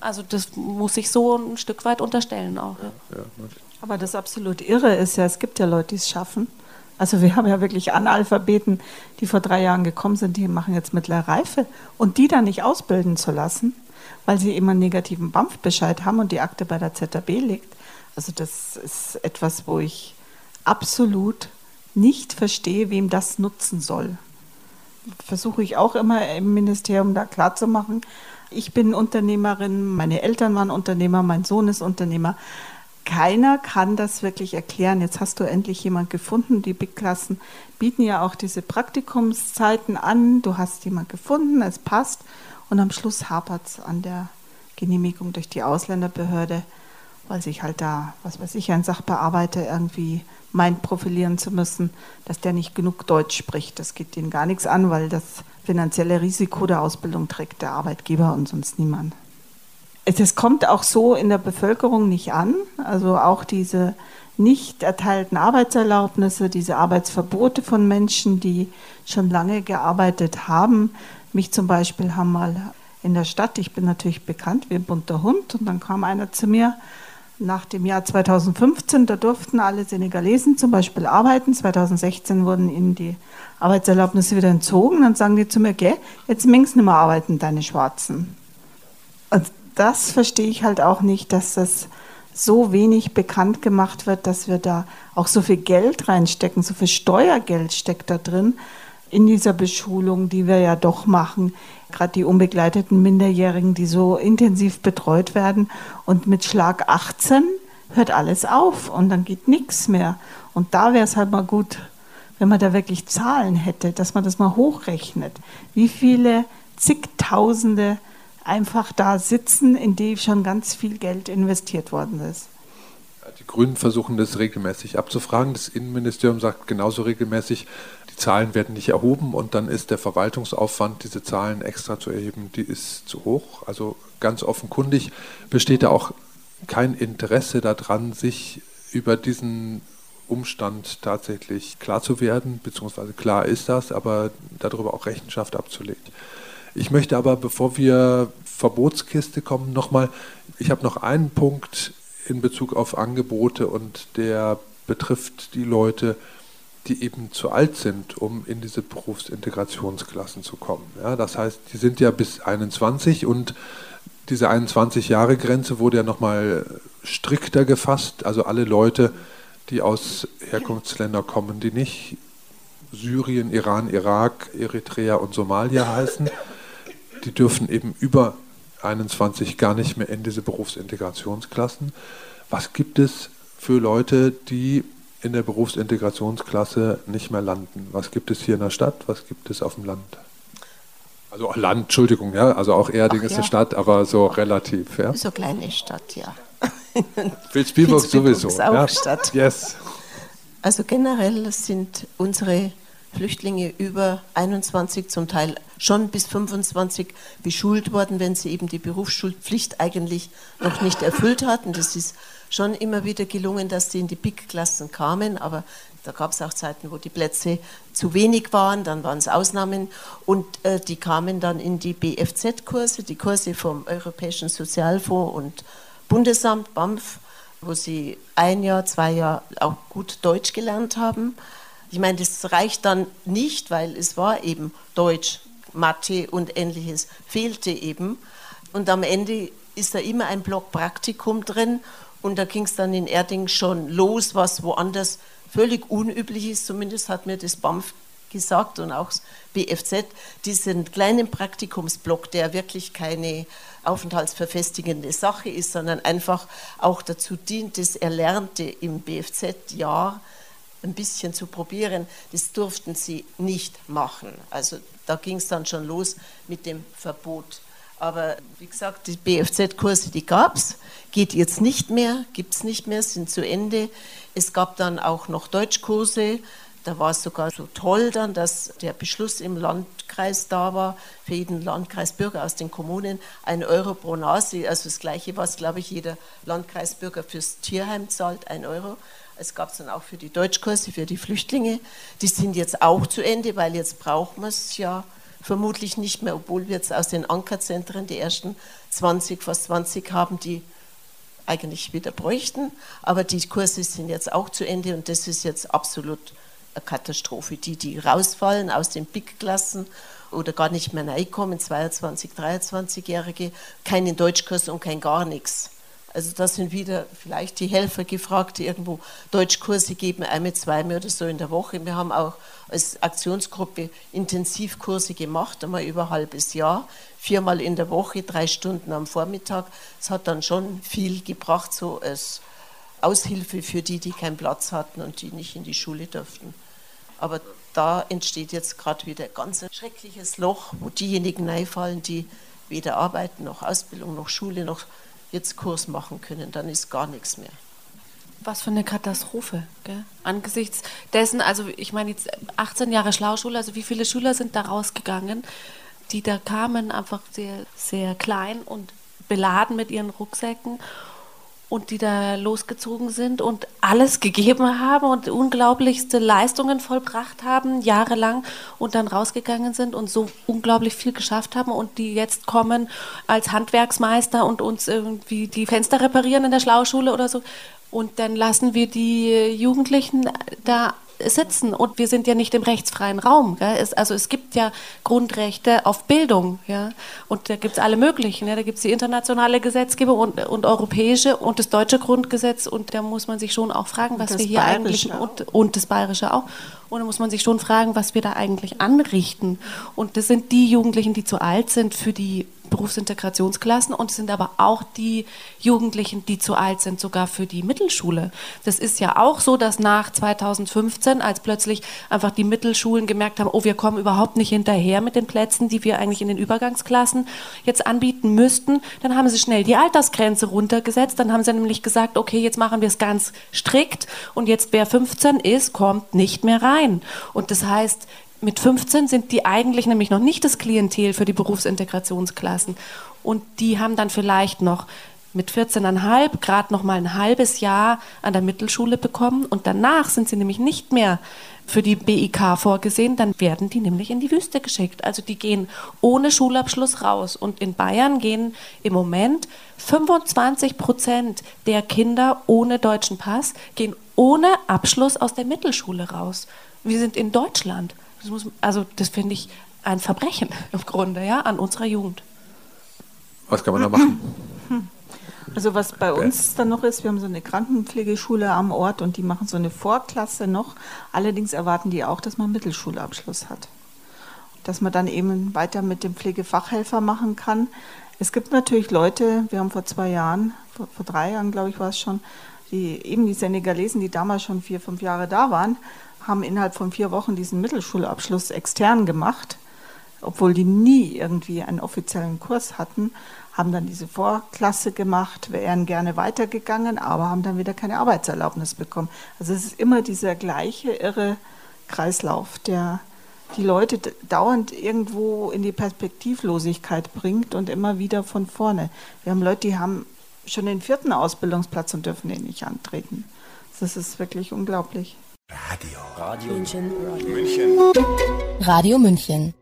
Also das muss ich so ein Stück weit unterstellen auch. Ja. Aber das absolut Irre ist ja, es gibt ja Leute, die es schaffen. Also wir haben ja wirklich Analphabeten, die vor drei Jahren gekommen sind, die machen jetzt mittlere Reife. Und die dann nicht ausbilden zu lassen, weil sie immer einen negativen BAMF-Bescheid haben und die Akte bei der ZAB liegt. Also das ist etwas, wo ich absolut nicht verstehe, wem das nutzen soll. Versuche ich auch immer im Ministerium da klarzumachen, ich bin Unternehmerin, meine Eltern waren Unternehmer, mein Sohn ist Unternehmer. Keiner kann das wirklich erklären. Jetzt hast du endlich jemand gefunden. Die Big-Klassen bieten ja auch diese Praktikumszeiten an. Du hast jemand gefunden, es passt. Und am Schluss hapert es an der Genehmigung durch die Ausländerbehörde, weil sich halt da, was weiß ich, ein Sachbearbeiter irgendwie meint, profilieren zu müssen, dass der nicht genug Deutsch spricht. Das geht denen gar nichts an, weil das finanzielle Risiko der Ausbildung trägt der Arbeitgeber und sonst niemand. Es kommt auch so in der Bevölkerung nicht an. Also auch diese nicht erteilten Arbeitserlaubnisse, diese Arbeitsverbote von Menschen, die schon lange gearbeitet haben. Mich zum Beispiel haben mal in der Stadt, ich bin natürlich bekannt wie ein bunter Hund, und dann kam einer zu mir nach dem Jahr 2015, da durften alle Senegalesen zum Beispiel arbeiten. 2016 wurden ihnen die Arbeitserlaubnisse wieder entzogen. Dann sagen die zu mir, geh, jetzt mingst nicht mehr arbeiten, deine Schwarzen. Und das verstehe ich halt auch nicht, dass das so wenig bekannt gemacht wird, dass wir da auch so viel Geld reinstecken, so viel Steuergeld steckt da drin in dieser Beschulung, die wir ja doch machen. Gerade die unbegleiteten Minderjährigen, die so intensiv betreut werden. Und mit Schlag 18 hört alles auf und dann geht nichts mehr. Und da wäre es halt mal gut, wenn man da wirklich Zahlen hätte, dass man das mal hochrechnet, wie viele zigtausende einfach da sitzen, in die schon ganz viel Geld investiert worden ist. Die Grünen versuchen das regelmäßig abzufragen. Das Innenministerium sagt genauso regelmäßig, Zahlen werden nicht erhoben und dann ist der Verwaltungsaufwand, diese Zahlen extra zu erheben, die ist zu hoch. Also ganz offenkundig besteht da auch kein Interesse daran, sich über diesen Umstand tatsächlich klar zu werden, beziehungsweise klar ist das, aber darüber auch Rechenschaft abzulegen. Ich möchte aber, bevor wir Verbotskiste kommen, nochmal, ich habe noch einen Punkt in Bezug auf Angebote und der betrifft die Leute, die eben zu alt sind, um in diese Berufsintegrationsklassen zu kommen. Ja, das heißt, die sind ja bis 21 und diese 21 Jahre Grenze wurde ja nochmal strikter gefasst. Also alle Leute, die aus Herkunftsländern kommen, die nicht Syrien, Iran, Irak, Eritrea und Somalia heißen. Die dürfen eben über 21 gar nicht mehr in diese Berufsintegrationsklassen. Was gibt es für Leute, die in der Berufsintegrationsklasse nicht mehr landen? Was gibt es hier in der Stadt? Was gibt es auf dem Land? Also Land, Entschuldigung, ja, also auch Erding Ach, ist ja. eine Stadt, aber so relativ, ja. So kleine Stadt, ja. [laughs] Vilsbiburg sowieso. Ist auch ja. Stadt. Yes. Also generell sind unsere Flüchtlinge über 21, zum Teil schon bis 25 beschult worden, wenn sie eben die Berufsschulpflicht eigentlich noch nicht erfüllt hatten. Das ist schon immer wieder gelungen, dass sie in die BIC-Klassen kamen, aber da gab es auch Zeiten, wo die Plätze zu wenig waren, dann waren es Ausnahmen und äh, die kamen dann in die BFZ-Kurse, die Kurse vom Europäischen Sozialfonds und Bundesamt, BAMF, wo sie ein Jahr, zwei Jahre auch gut Deutsch gelernt haben. Ich meine, das reicht dann nicht, weil es war eben Deutsch, Mathe und ähnliches fehlte eben. Und am Ende ist da immer ein Block Praktikum drin. Und da ging es dann in Erding schon los, was woanders völlig unüblich ist. Zumindest hat mir das BAMF gesagt und auch das BFZ, diesen kleinen Praktikumsblock, der wirklich keine aufenthaltsverfestigende Sache ist, sondern einfach auch dazu dient, das Erlernte im BFZ-Jahr ein bisschen zu probieren, das durften sie nicht machen. Also da ging es dann schon los mit dem Verbot. Aber wie gesagt, die BFZ-Kurse, die gab es, geht jetzt nicht mehr, gibt es nicht mehr, sind zu Ende. Es gab dann auch noch Deutschkurse, da war es sogar so toll dann, dass der Beschluss im Landkreis da war, für jeden Landkreisbürger aus den Kommunen ein Euro pro Nase, also das gleiche, was, glaube ich, jeder Landkreisbürger fürs Tierheim zahlt, ein Euro. Es gab es dann auch für die Deutschkurse, für die Flüchtlinge. Die sind jetzt auch zu Ende, weil jetzt braucht man es ja vermutlich nicht mehr, obwohl wir jetzt aus den Ankerzentren die ersten 20, fast 20 haben, die eigentlich wieder bräuchten. Aber die Kurse sind jetzt auch zu Ende und das ist jetzt absolut eine Katastrophe. Die, die rausfallen aus den Big-Klassen oder gar nicht mehr reinkommen, 22, 23-Jährige, keinen Deutschkurs und kein gar nichts. Also da sind wieder vielleicht die Helfer gefragt, die irgendwo Deutschkurse geben, einmal, zweimal oder so in der Woche. Wir haben auch als Aktionsgruppe Intensivkurse gemacht, einmal über ein halbes Jahr, viermal in der Woche, drei Stunden am Vormittag. Das hat dann schon viel gebracht, so als Aushilfe für die, die keinen Platz hatten und die nicht in die Schule durften. Aber da entsteht jetzt gerade wieder ein ganz schreckliches Loch, wo diejenigen reinfallen, die weder arbeiten noch Ausbildung noch Schule noch jetzt Kurs machen können. Dann ist gar nichts mehr. Was für eine Katastrophe, gell? Angesichts dessen, also ich meine jetzt 18 Jahre Schlauschule, also wie viele Schüler sind da rausgegangen, die da kamen, einfach sehr, sehr klein und beladen mit ihren Rucksäcken und die da losgezogen sind und alles gegeben haben und unglaublichste Leistungen vollbracht haben, jahrelang und dann rausgegangen sind und so unglaublich viel geschafft haben und die jetzt kommen als Handwerksmeister und uns irgendwie die Fenster reparieren in der Schlauschule oder so. Und dann lassen wir die Jugendlichen da sitzen und wir sind ja nicht im rechtsfreien Raum. Es, also es gibt ja Grundrechte auf Bildung, ja, und da gibt es alle möglichen. Ja. Da gibt es die internationale Gesetzgebung und, und europäische und das deutsche Grundgesetz und da muss man sich schon auch fragen, was wir hier eigentlich und, und das bayerische auch. Und da muss man sich schon fragen, was wir da eigentlich anrichten. Und das sind die Jugendlichen, die zu alt sind für die Berufsintegrationsklassen und es sind aber auch die Jugendlichen, die zu alt sind, sogar für die Mittelschule. Das ist ja auch so, dass nach 2015, als plötzlich einfach die Mittelschulen gemerkt haben, oh, wir kommen überhaupt nicht hinterher mit den Plätzen, die wir eigentlich in den Übergangsklassen jetzt anbieten müssten, dann haben sie schnell die Altersgrenze runtergesetzt. Dann haben sie nämlich gesagt, okay, jetzt machen wir es ganz strikt und jetzt wer 15 ist, kommt nicht mehr rein. Und das heißt, mit 15 sind die eigentlich nämlich noch nicht das Klientel für die Berufsintegrationsklassen. Und die haben dann vielleicht noch mit 14,5 gerade noch mal ein halbes Jahr an der Mittelschule bekommen. Und danach sind sie nämlich nicht mehr für die BIK vorgesehen, dann werden die nämlich in die Wüste geschickt. Also die gehen ohne Schulabschluss raus. Und in Bayern gehen im Moment 25 Prozent der Kinder ohne deutschen Pass, gehen ohne Abschluss aus der Mittelschule raus. Wir sind in Deutschland. Das muss, also das finde ich ein Verbrechen [laughs] im Grunde, ja, an unserer Jugend. Was kann man da machen? [laughs] Also was bei uns dann noch ist, wir haben so eine Krankenpflegeschule am Ort und die machen so eine Vorklasse noch. Allerdings erwarten die auch, dass man einen Mittelschulabschluss hat. Dass man dann eben weiter mit dem Pflegefachhelfer machen kann. Es gibt natürlich Leute, wir haben vor zwei Jahren, vor, vor drei Jahren glaube ich war es schon, die eben die Senegalesen, die damals schon vier, fünf Jahre da waren haben innerhalb von vier Wochen diesen Mittelschulabschluss extern gemacht, obwohl die nie irgendwie einen offiziellen Kurs hatten, haben dann diese Vorklasse gemacht, wären gerne weitergegangen, aber haben dann wieder keine Arbeitserlaubnis bekommen. Also es ist immer dieser gleiche irre Kreislauf, der die Leute dauernd irgendwo in die Perspektivlosigkeit bringt und immer wieder von vorne. Wir haben Leute, die haben schon den vierten Ausbildungsplatz und dürfen den nicht antreten. Das ist wirklich unglaublich. Radio. Radio München. Radio München. Radio München.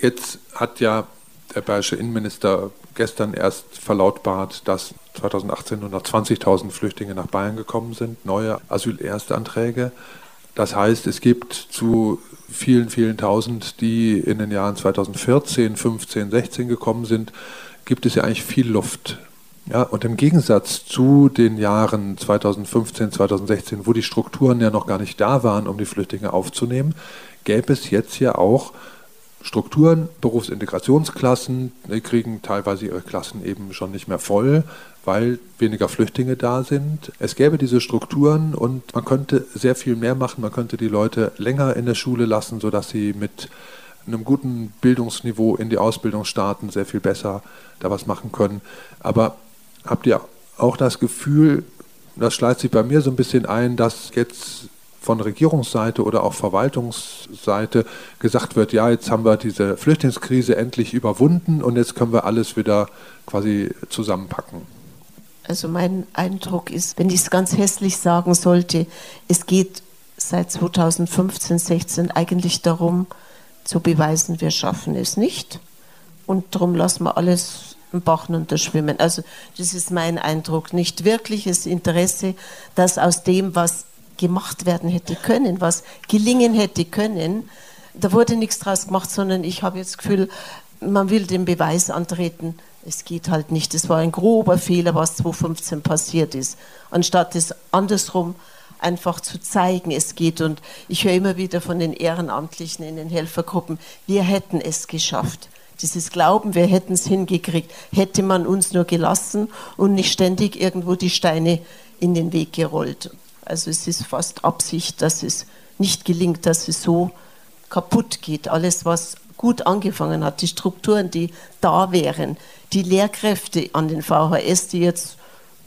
Jetzt hat ja der bayerische Innenminister gestern erst verlautbart, dass 2018 nur noch 20.000 Flüchtlinge nach Bayern gekommen sind, neue Asylerstanträge. Das heißt, es gibt zu vielen, vielen Tausend, die in den Jahren 2014, 15, 16 gekommen sind, gibt es ja eigentlich viel Luft. Ja, und im Gegensatz zu den Jahren 2015, 2016, wo die Strukturen ja noch gar nicht da waren, um die Flüchtlinge aufzunehmen, gäbe es jetzt ja auch Strukturen, Berufsintegrationsklassen, die kriegen teilweise ihre Klassen eben schon nicht mehr voll, weil weniger Flüchtlinge da sind. Es gäbe diese Strukturen und man könnte sehr viel mehr machen. Man könnte die Leute länger in der Schule lassen, sodass sie mit einem guten Bildungsniveau in die Ausbildung starten, sehr viel besser da was machen können. Aber habt ihr auch das Gefühl, das schleicht sich bei mir so ein bisschen ein, dass jetzt von Regierungsseite oder auch Verwaltungsseite gesagt wird, ja, jetzt haben wir diese Flüchtlingskrise endlich überwunden und jetzt können wir alles wieder quasi zusammenpacken. Also mein Eindruck ist, wenn ich es ganz hässlich sagen sollte, es geht seit 2015, 16 eigentlich darum, zu beweisen, wir schaffen es nicht. Und darum lassen wir alles im unterschwimmen. Also das ist mein Eindruck. Nicht wirkliches Interesse, dass aus dem, was gemacht werden hätte können, was gelingen hätte können, da wurde nichts draus gemacht, sondern ich habe jetzt das Gefühl, man will den Beweis antreten, es geht halt nicht. Es war ein grober Fehler, was 2015 passiert ist. Anstatt es andersrum einfach zu zeigen, es geht. Und ich höre immer wieder von den Ehrenamtlichen in den Helfergruppen, wir hätten es geschafft. Dieses Glauben, wir hätten es hingekriegt, hätte man uns nur gelassen und nicht ständig irgendwo die Steine in den Weg gerollt. Also es ist fast Absicht, dass es nicht gelingt, dass es so kaputt geht. Alles, was gut angefangen hat, die Strukturen, die da wären, die Lehrkräfte an den VHS, die jetzt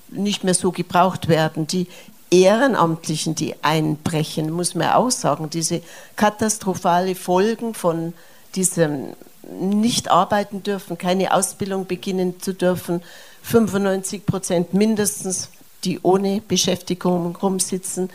nicht mehr so gebraucht werden, die Ehrenamtlichen, die einbrechen, muss man auch sagen, diese katastrophale Folgen von diesem nicht arbeiten dürfen, keine Ausbildung beginnen zu dürfen, 95 Prozent mindestens, die ohne Beschäftigung rumsitzen.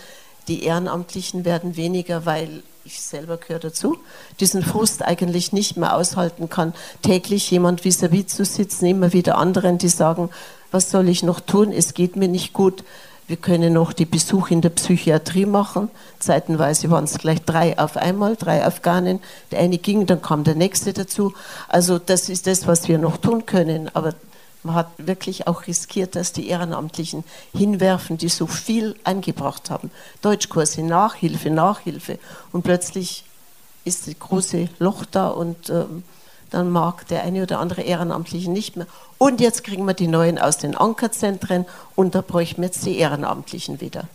Die Ehrenamtlichen werden weniger, weil ich selber gehöre dazu, diesen Frust eigentlich nicht mehr aushalten kann, täglich jemand vis-à-vis -vis zu sitzen, immer wieder anderen, die sagen, was soll ich noch tun, es geht mir nicht gut, wir können noch die Besuche in der Psychiatrie machen. Zeitenweise waren es gleich drei auf einmal, drei Afghanen. Der eine ging, dann kam der nächste dazu. Also das ist das, was wir noch tun können. Aber man hat wirklich auch riskiert, dass die Ehrenamtlichen hinwerfen, die so viel eingebracht haben. Deutschkurse, Nachhilfe, Nachhilfe. Und plötzlich ist das große Loch da und ähm, dann mag der eine oder andere Ehrenamtliche nicht mehr. Und jetzt kriegen wir die neuen aus den Ankerzentren und da bräuchten wir jetzt die Ehrenamtlichen wieder.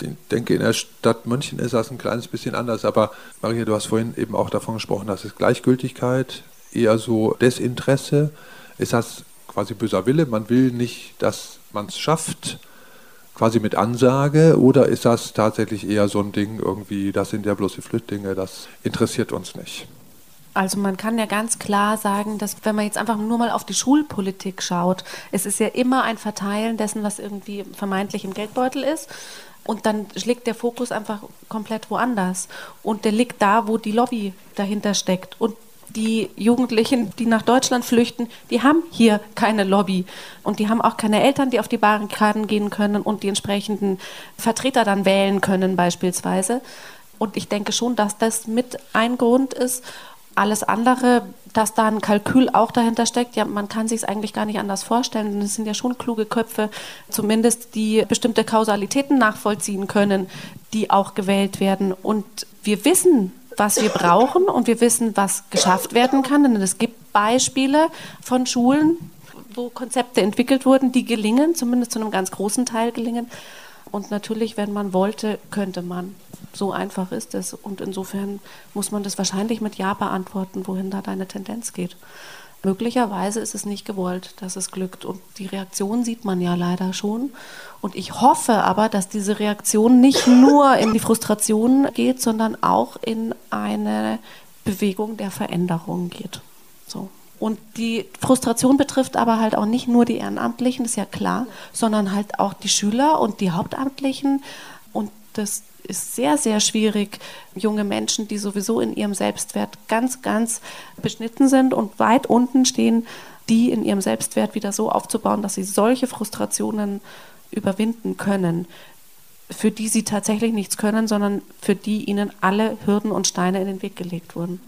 Ich denke, in der Stadt München ist das ein kleines bisschen anders, aber Maria, du hast vorhin eben auch davon gesprochen, dass es Gleichgültigkeit, eher so Desinteresse. Ist das quasi böser Wille? Man will nicht, dass man es schafft, quasi mit Ansage, oder ist das tatsächlich eher so ein Ding, irgendwie, das sind ja bloß die Flüchtlinge, das interessiert uns nicht? Also man kann ja ganz klar sagen, dass wenn man jetzt einfach nur mal auf die Schulpolitik schaut, es ist ja immer ein Verteilen dessen, was irgendwie vermeintlich im Geldbeutel ist. Und dann liegt der Fokus einfach komplett woanders. Und der liegt da, wo die Lobby dahinter steckt. Und die Jugendlichen, die nach Deutschland flüchten, die haben hier keine Lobby. Und die haben auch keine Eltern, die auf die Barrikaden gehen können und die entsprechenden Vertreter dann wählen können beispielsweise. Und ich denke schon, dass das mit ein Grund ist, alles andere, dass da ein Kalkül auch dahinter steckt, ja, man kann sich es eigentlich gar nicht anders vorstellen. Es sind ja schon kluge Köpfe, zumindest die bestimmte Kausalitäten nachvollziehen können, die auch gewählt werden. Und wir wissen, was wir brauchen und wir wissen, was geschafft werden kann. Denn es gibt Beispiele von Schulen, wo Konzepte entwickelt wurden, die gelingen, zumindest zu einem ganz großen Teil gelingen. Und natürlich, wenn man wollte, könnte man. So einfach ist es. Und insofern muss man das wahrscheinlich mit Ja beantworten, wohin da deine Tendenz geht. Möglicherweise ist es nicht gewollt, dass es glückt. Und die Reaktion sieht man ja leider schon. Und ich hoffe aber, dass diese Reaktion nicht [laughs] nur in die Frustration geht, sondern auch in eine Bewegung der Veränderung geht. So. Und die Frustration betrifft aber halt auch nicht nur die Ehrenamtlichen, ist ja klar, sondern halt auch die Schüler und die Hauptamtlichen. Und das ist sehr, sehr schwierig, junge Menschen, die sowieso in ihrem Selbstwert ganz, ganz beschnitten sind und weit unten stehen, die in ihrem Selbstwert wieder so aufzubauen, dass sie solche Frustrationen überwinden können, für die sie tatsächlich nichts können, sondern für die ihnen alle Hürden und Steine in den Weg gelegt wurden.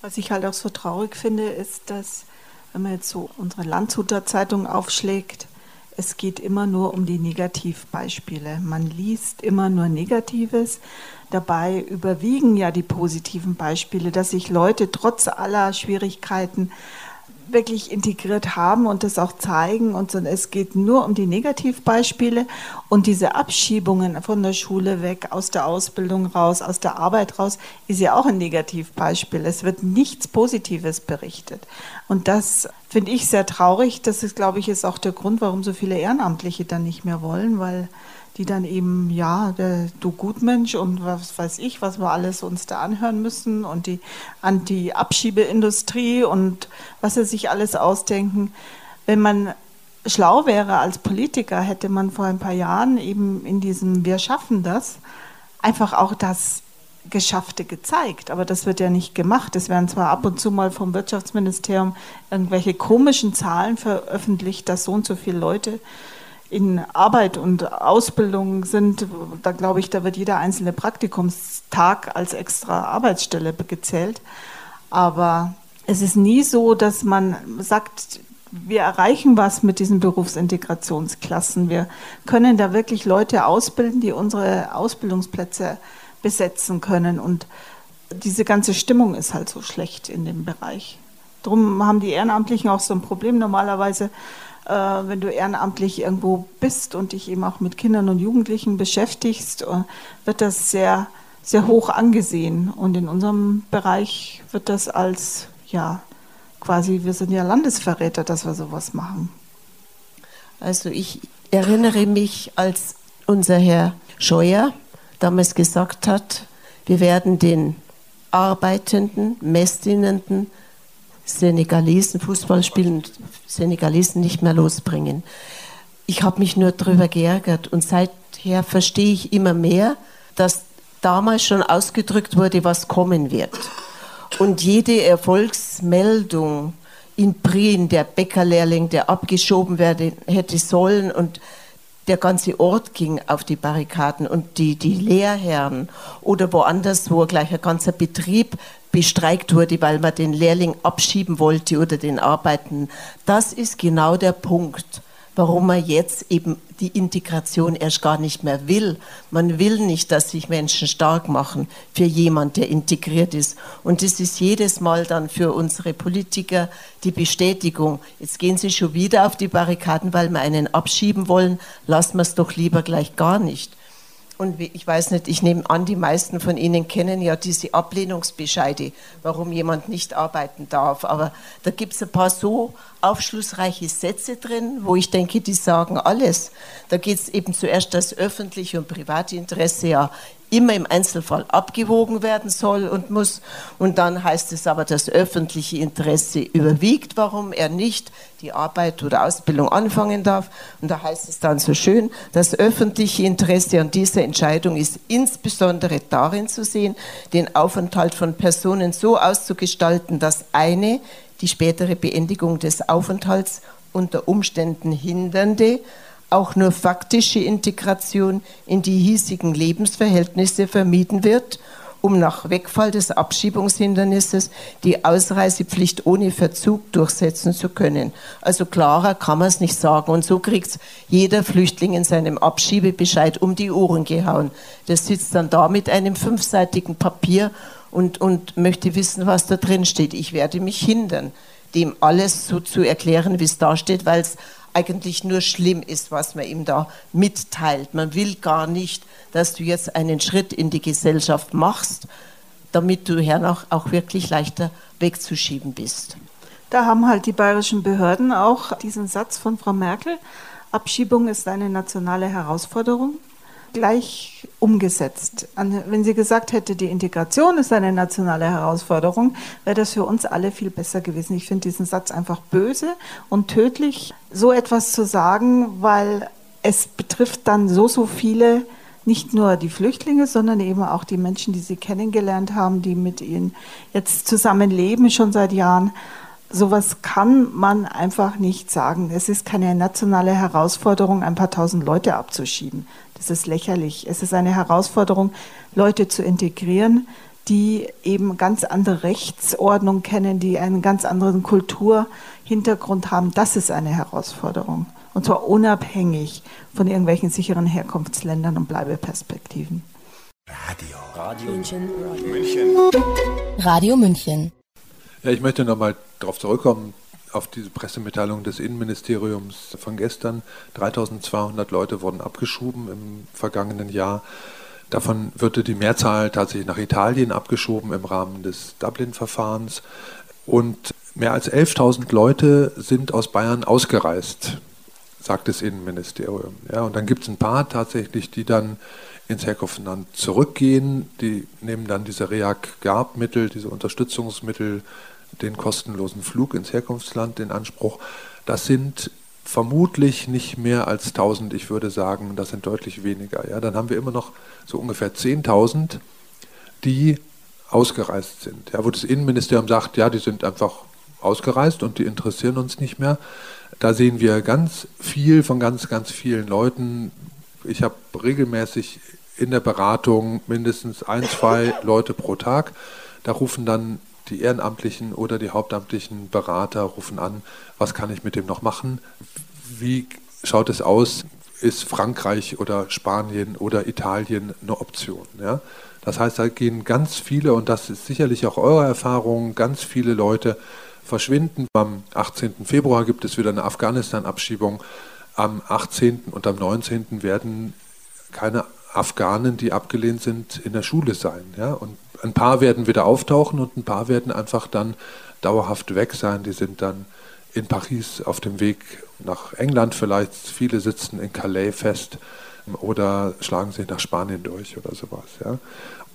Was ich halt auch so traurig finde, ist, dass wenn man jetzt so unsere Landshuter Zeitung aufschlägt, es geht immer nur um die Negativbeispiele. Man liest immer nur Negatives. Dabei überwiegen ja die positiven Beispiele, dass sich Leute trotz aller Schwierigkeiten wirklich integriert haben und das auch zeigen. Und es geht nur um die Negativbeispiele und diese Abschiebungen von der Schule weg, aus der Ausbildung raus, aus der Arbeit raus, ist ja auch ein Negativbeispiel. Es wird nichts Positives berichtet. Und das finde ich sehr traurig. Das ist, glaube ich, ist auch der Grund, warum so viele Ehrenamtliche dann nicht mehr wollen, weil die dann eben, ja, der, du Gutmensch und was weiß ich, was wir alles uns da anhören müssen und die Anti-Abschiebeindustrie und was sie sich alles ausdenken. Wenn man schlau wäre als Politiker, hätte man vor ein paar Jahren eben in diesem Wir schaffen das einfach auch das Geschaffte gezeigt. Aber das wird ja nicht gemacht. Es werden zwar ab und zu mal vom Wirtschaftsministerium irgendwelche komischen Zahlen veröffentlicht, dass so und so viele Leute in Arbeit und Ausbildung sind, da glaube ich, da wird jeder einzelne Praktikumstag als extra Arbeitsstelle gezählt. Aber es ist nie so, dass man sagt, wir erreichen was mit diesen Berufsintegrationsklassen. Wir können da wirklich Leute ausbilden, die unsere Ausbildungsplätze besetzen können. Und diese ganze Stimmung ist halt so schlecht in dem Bereich. Darum haben die Ehrenamtlichen auch so ein Problem. Normalerweise äh, wenn du ehrenamtlich irgendwo bist und dich eben auch mit Kindern und Jugendlichen beschäftigst, äh, wird das sehr, sehr hoch angesehen. Und in unserem Bereich wird das als, ja, quasi, wir sind ja Landesverräter, dass wir sowas machen. Also ich erinnere mich, als unser Herr Scheuer damals gesagt hat, wir werden den arbeitenden, messdienenden Senegalesen, Fußball spielen Senegalesen nicht mehr losbringen. Ich habe mich nur darüber geärgert und seither verstehe ich immer mehr, dass damals schon ausgedrückt wurde, was kommen wird. Und jede Erfolgsmeldung in Prien, der Bäckerlehrling, der abgeschoben werden hätte sollen und der ganze Ort ging auf die Barrikaden und die, die Lehrherren oder woanders, wo gleich ein ganzer Betrieb bestreikt wurde, weil man den Lehrling abschieben wollte oder den Arbeiten. Das ist genau der Punkt, warum man jetzt eben die Integration erst gar nicht mehr will. Man will nicht, dass sich Menschen stark machen für jemand, der integriert ist. Und das ist jedes Mal dann für unsere Politiker die Bestätigung. Jetzt gehen sie schon wieder auf die Barrikaden, weil wir einen abschieben wollen. Lassen wir es doch lieber gleich gar nicht. Und ich weiß nicht, ich nehme an, die meisten von Ihnen kennen ja diese Ablehnungsbescheide, warum jemand nicht arbeiten darf. Aber da gibt es ein paar so aufschlussreiche Sätze drin, wo ich denke, die sagen alles. Da geht es eben zuerst das öffentliche und private Interesse ja immer im Einzelfall abgewogen werden soll und muss. Und dann heißt es aber, das öffentliche Interesse überwiegt, warum er nicht die Arbeit oder Ausbildung anfangen darf. Und da heißt es dann so schön, das öffentliche Interesse an dieser Entscheidung ist insbesondere darin zu sehen, den Aufenthalt von Personen so auszugestalten, dass eine die spätere Beendigung des Aufenthalts unter Umständen hindernde, auch nur faktische Integration in die hiesigen Lebensverhältnisse vermieden wird, um nach Wegfall des Abschiebungshindernisses die Ausreisepflicht ohne Verzug durchsetzen zu können. Also klarer kann man es nicht sagen. Und so kriegt jeder Flüchtling in seinem Abschiebebescheid um die Ohren gehauen. Der sitzt dann da mit einem fünfseitigen Papier und, und möchte wissen, was da drin steht. Ich werde mich hindern, dem alles so zu erklären, wie es da steht, weil es eigentlich nur schlimm ist, was man ihm da mitteilt. Man will gar nicht, dass du jetzt einen Schritt in die Gesellschaft machst, damit du hernach auch wirklich leichter wegzuschieben bist. Da haben halt die bayerischen Behörden auch diesen Satz von Frau Merkel, Abschiebung ist eine nationale Herausforderung gleich umgesetzt. Wenn sie gesagt hätte, die Integration ist eine nationale Herausforderung, wäre das für uns alle viel besser gewesen. Ich finde diesen Satz einfach böse und tödlich, so etwas zu sagen, weil es betrifft dann so, so viele, nicht nur die Flüchtlinge, sondern eben auch die Menschen, die sie kennengelernt haben, die mit ihnen jetzt zusammenleben, schon seit Jahren. Sowas kann man einfach nicht sagen. Es ist keine nationale Herausforderung, ein paar tausend Leute abzuschieben. Das ist lächerlich. Es ist eine Herausforderung, Leute zu integrieren, die eben ganz andere Rechtsordnung kennen, die einen ganz anderen Kulturhintergrund haben. Das ist eine Herausforderung. Und zwar unabhängig von irgendwelchen sicheren Herkunftsländern und Bleibeperspektiven. Radio. Radio München. Radio München. Radio München. Ja, ich möchte nochmal darauf zurückkommen, auf diese Pressemitteilung des Innenministeriums von gestern. 3200 Leute wurden abgeschoben im vergangenen Jahr. Davon würde die Mehrzahl tatsächlich nach Italien abgeschoben im Rahmen des Dublin-Verfahrens. Und mehr als 11.000 Leute sind aus Bayern ausgereist, sagt das Innenministerium. Ja, und dann gibt es ein paar tatsächlich, die dann ins Herkunftsland zurückgehen. Die nehmen dann diese REAC-GARB-Mittel, diese Unterstützungsmittel, den kostenlosen Flug ins Herkunftsland in Anspruch. Das sind vermutlich nicht mehr als 1000, ich würde sagen, das sind deutlich weniger. Ja, dann haben wir immer noch so ungefähr 10.000, die ausgereist sind. Ja, wo das Innenministerium sagt, ja, die sind einfach ausgereist und die interessieren uns nicht mehr. Da sehen wir ganz viel von ganz, ganz vielen Leuten. Ich habe regelmäßig in der Beratung mindestens ein, zwei Leute pro Tag. Da rufen dann die ehrenamtlichen oder die hauptamtlichen Berater rufen an, was kann ich mit dem noch machen? Wie schaut es aus? Ist Frankreich oder Spanien oder Italien eine Option? Ja? Das heißt, da gehen ganz viele, und das ist sicherlich auch eure Erfahrung, ganz viele Leute verschwinden. Am 18. Februar gibt es wieder eine Afghanistan-Abschiebung. Am 18. und am 19. werden keine Afghanen, die abgelehnt sind, in der Schule sein. Ja? Und ein paar werden wieder auftauchen und ein paar werden einfach dann dauerhaft weg sein. Die sind dann in Paris auf dem Weg nach England vielleicht. Viele sitzen in Calais fest oder schlagen sich nach Spanien durch oder sowas. Ja.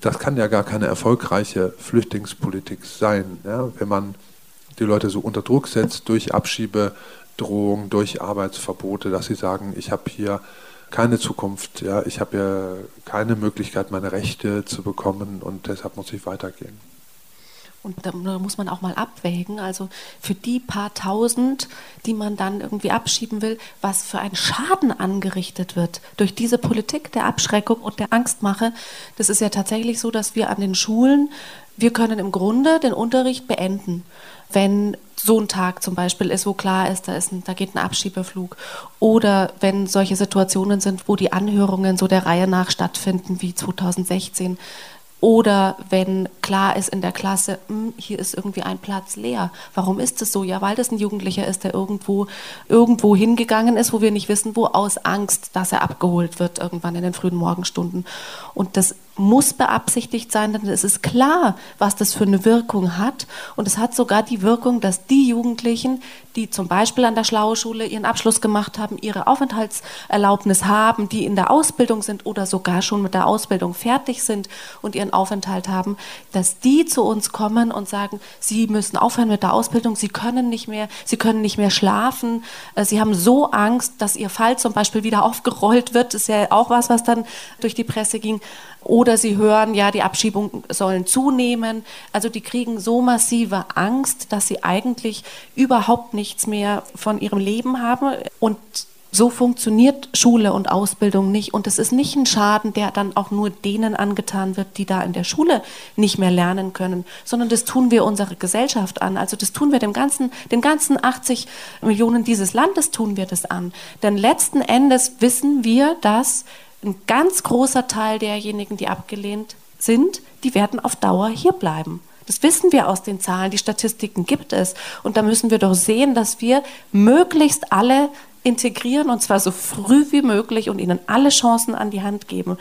Das kann ja gar keine erfolgreiche Flüchtlingspolitik sein, ja, wenn man die Leute so unter Druck setzt durch Abschiebedrohung, durch Arbeitsverbote, dass sie sagen, ich habe hier keine Zukunft. Ja, ich habe ja keine Möglichkeit, meine Rechte zu bekommen und deshalb muss ich weitergehen. Und da muss man auch mal abwägen, also für die paar tausend, die man dann irgendwie abschieben will, was für ein Schaden angerichtet wird durch diese Politik der Abschreckung und der Angstmache. Das ist ja tatsächlich so, dass wir an den Schulen, wir können im Grunde den Unterricht beenden wenn so ein Tag zum Beispiel ist, wo klar ist, da, ist ein, da geht ein Abschiebeflug. Oder wenn solche Situationen sind, wo die Anhörungen so der Reihe nach stattfinden, wie 2016, oder wenn klar ist in der Klasse, hm, hier ist irgendwie ein Platz leer. Warum ist es so? Ja, weil das ein Jugendlicher ist, der irgendwo, irgendwo hingegangen ist, wo wir nicht wissen, wo, aus Angst, dass er abgeholt wird irgendwann in den frühen Morgenstunden. Und das muss beabsichtigt sein, denn es ist klar, was das für eine Wirkung hat. Und es hat sogar die Wirkung, dass die Jugendlichen, die zum Beispiel an der Schlaue Schule ihren Abschluss gemacht haben, ihre Aufenthaltserlaubnis haben, die in der Ausbildung sind oder sogar schon mit der Ausbildung fertig sind und ihren Aufenthalt haben, dass die zu uns kommen und sagen, sie müssen aufhören mit der Ausbildung, sie können nicht mehr, sie können nicht mehr schlafen, äh, sie haben so Angst, dass ihr Fall zum Beispiel wieder [laughs] aufgerollt wird, das ist ja auch was, was dann durch die Presse ging. Oder sie hören, ja, die Abschiebungen sollen zunehmen. Also die kriegen so massive Angst, dass sie eigentlich überhaupt nichts mehr von ihrem Leben haben. Und so funktioniert Schule und Ausbildung nicht. Und es ist nicht ein Schaden, der dann auch nur denen angetan wird, die da in der Schule nicht mehr lernen können, sondern das tun wir unserer Gesellschaft an. Also das tun wir dem ganzen, den ganzen 80 Millionen dieses Landes tun wir das an. Denn letzten Endes wissen wir, dass ein ganz großer Teil derjenigen, die abgelehnt sind, die werden auf Dauer hier bleiben. Das wissen wir aus den Zahlen, die Statistiken gibt es. Und da müssen wir doch sehen, dass wir möglichst alle integrieren und zwar so früh wie möglich und ihnen alle Chancen an die Hand geben.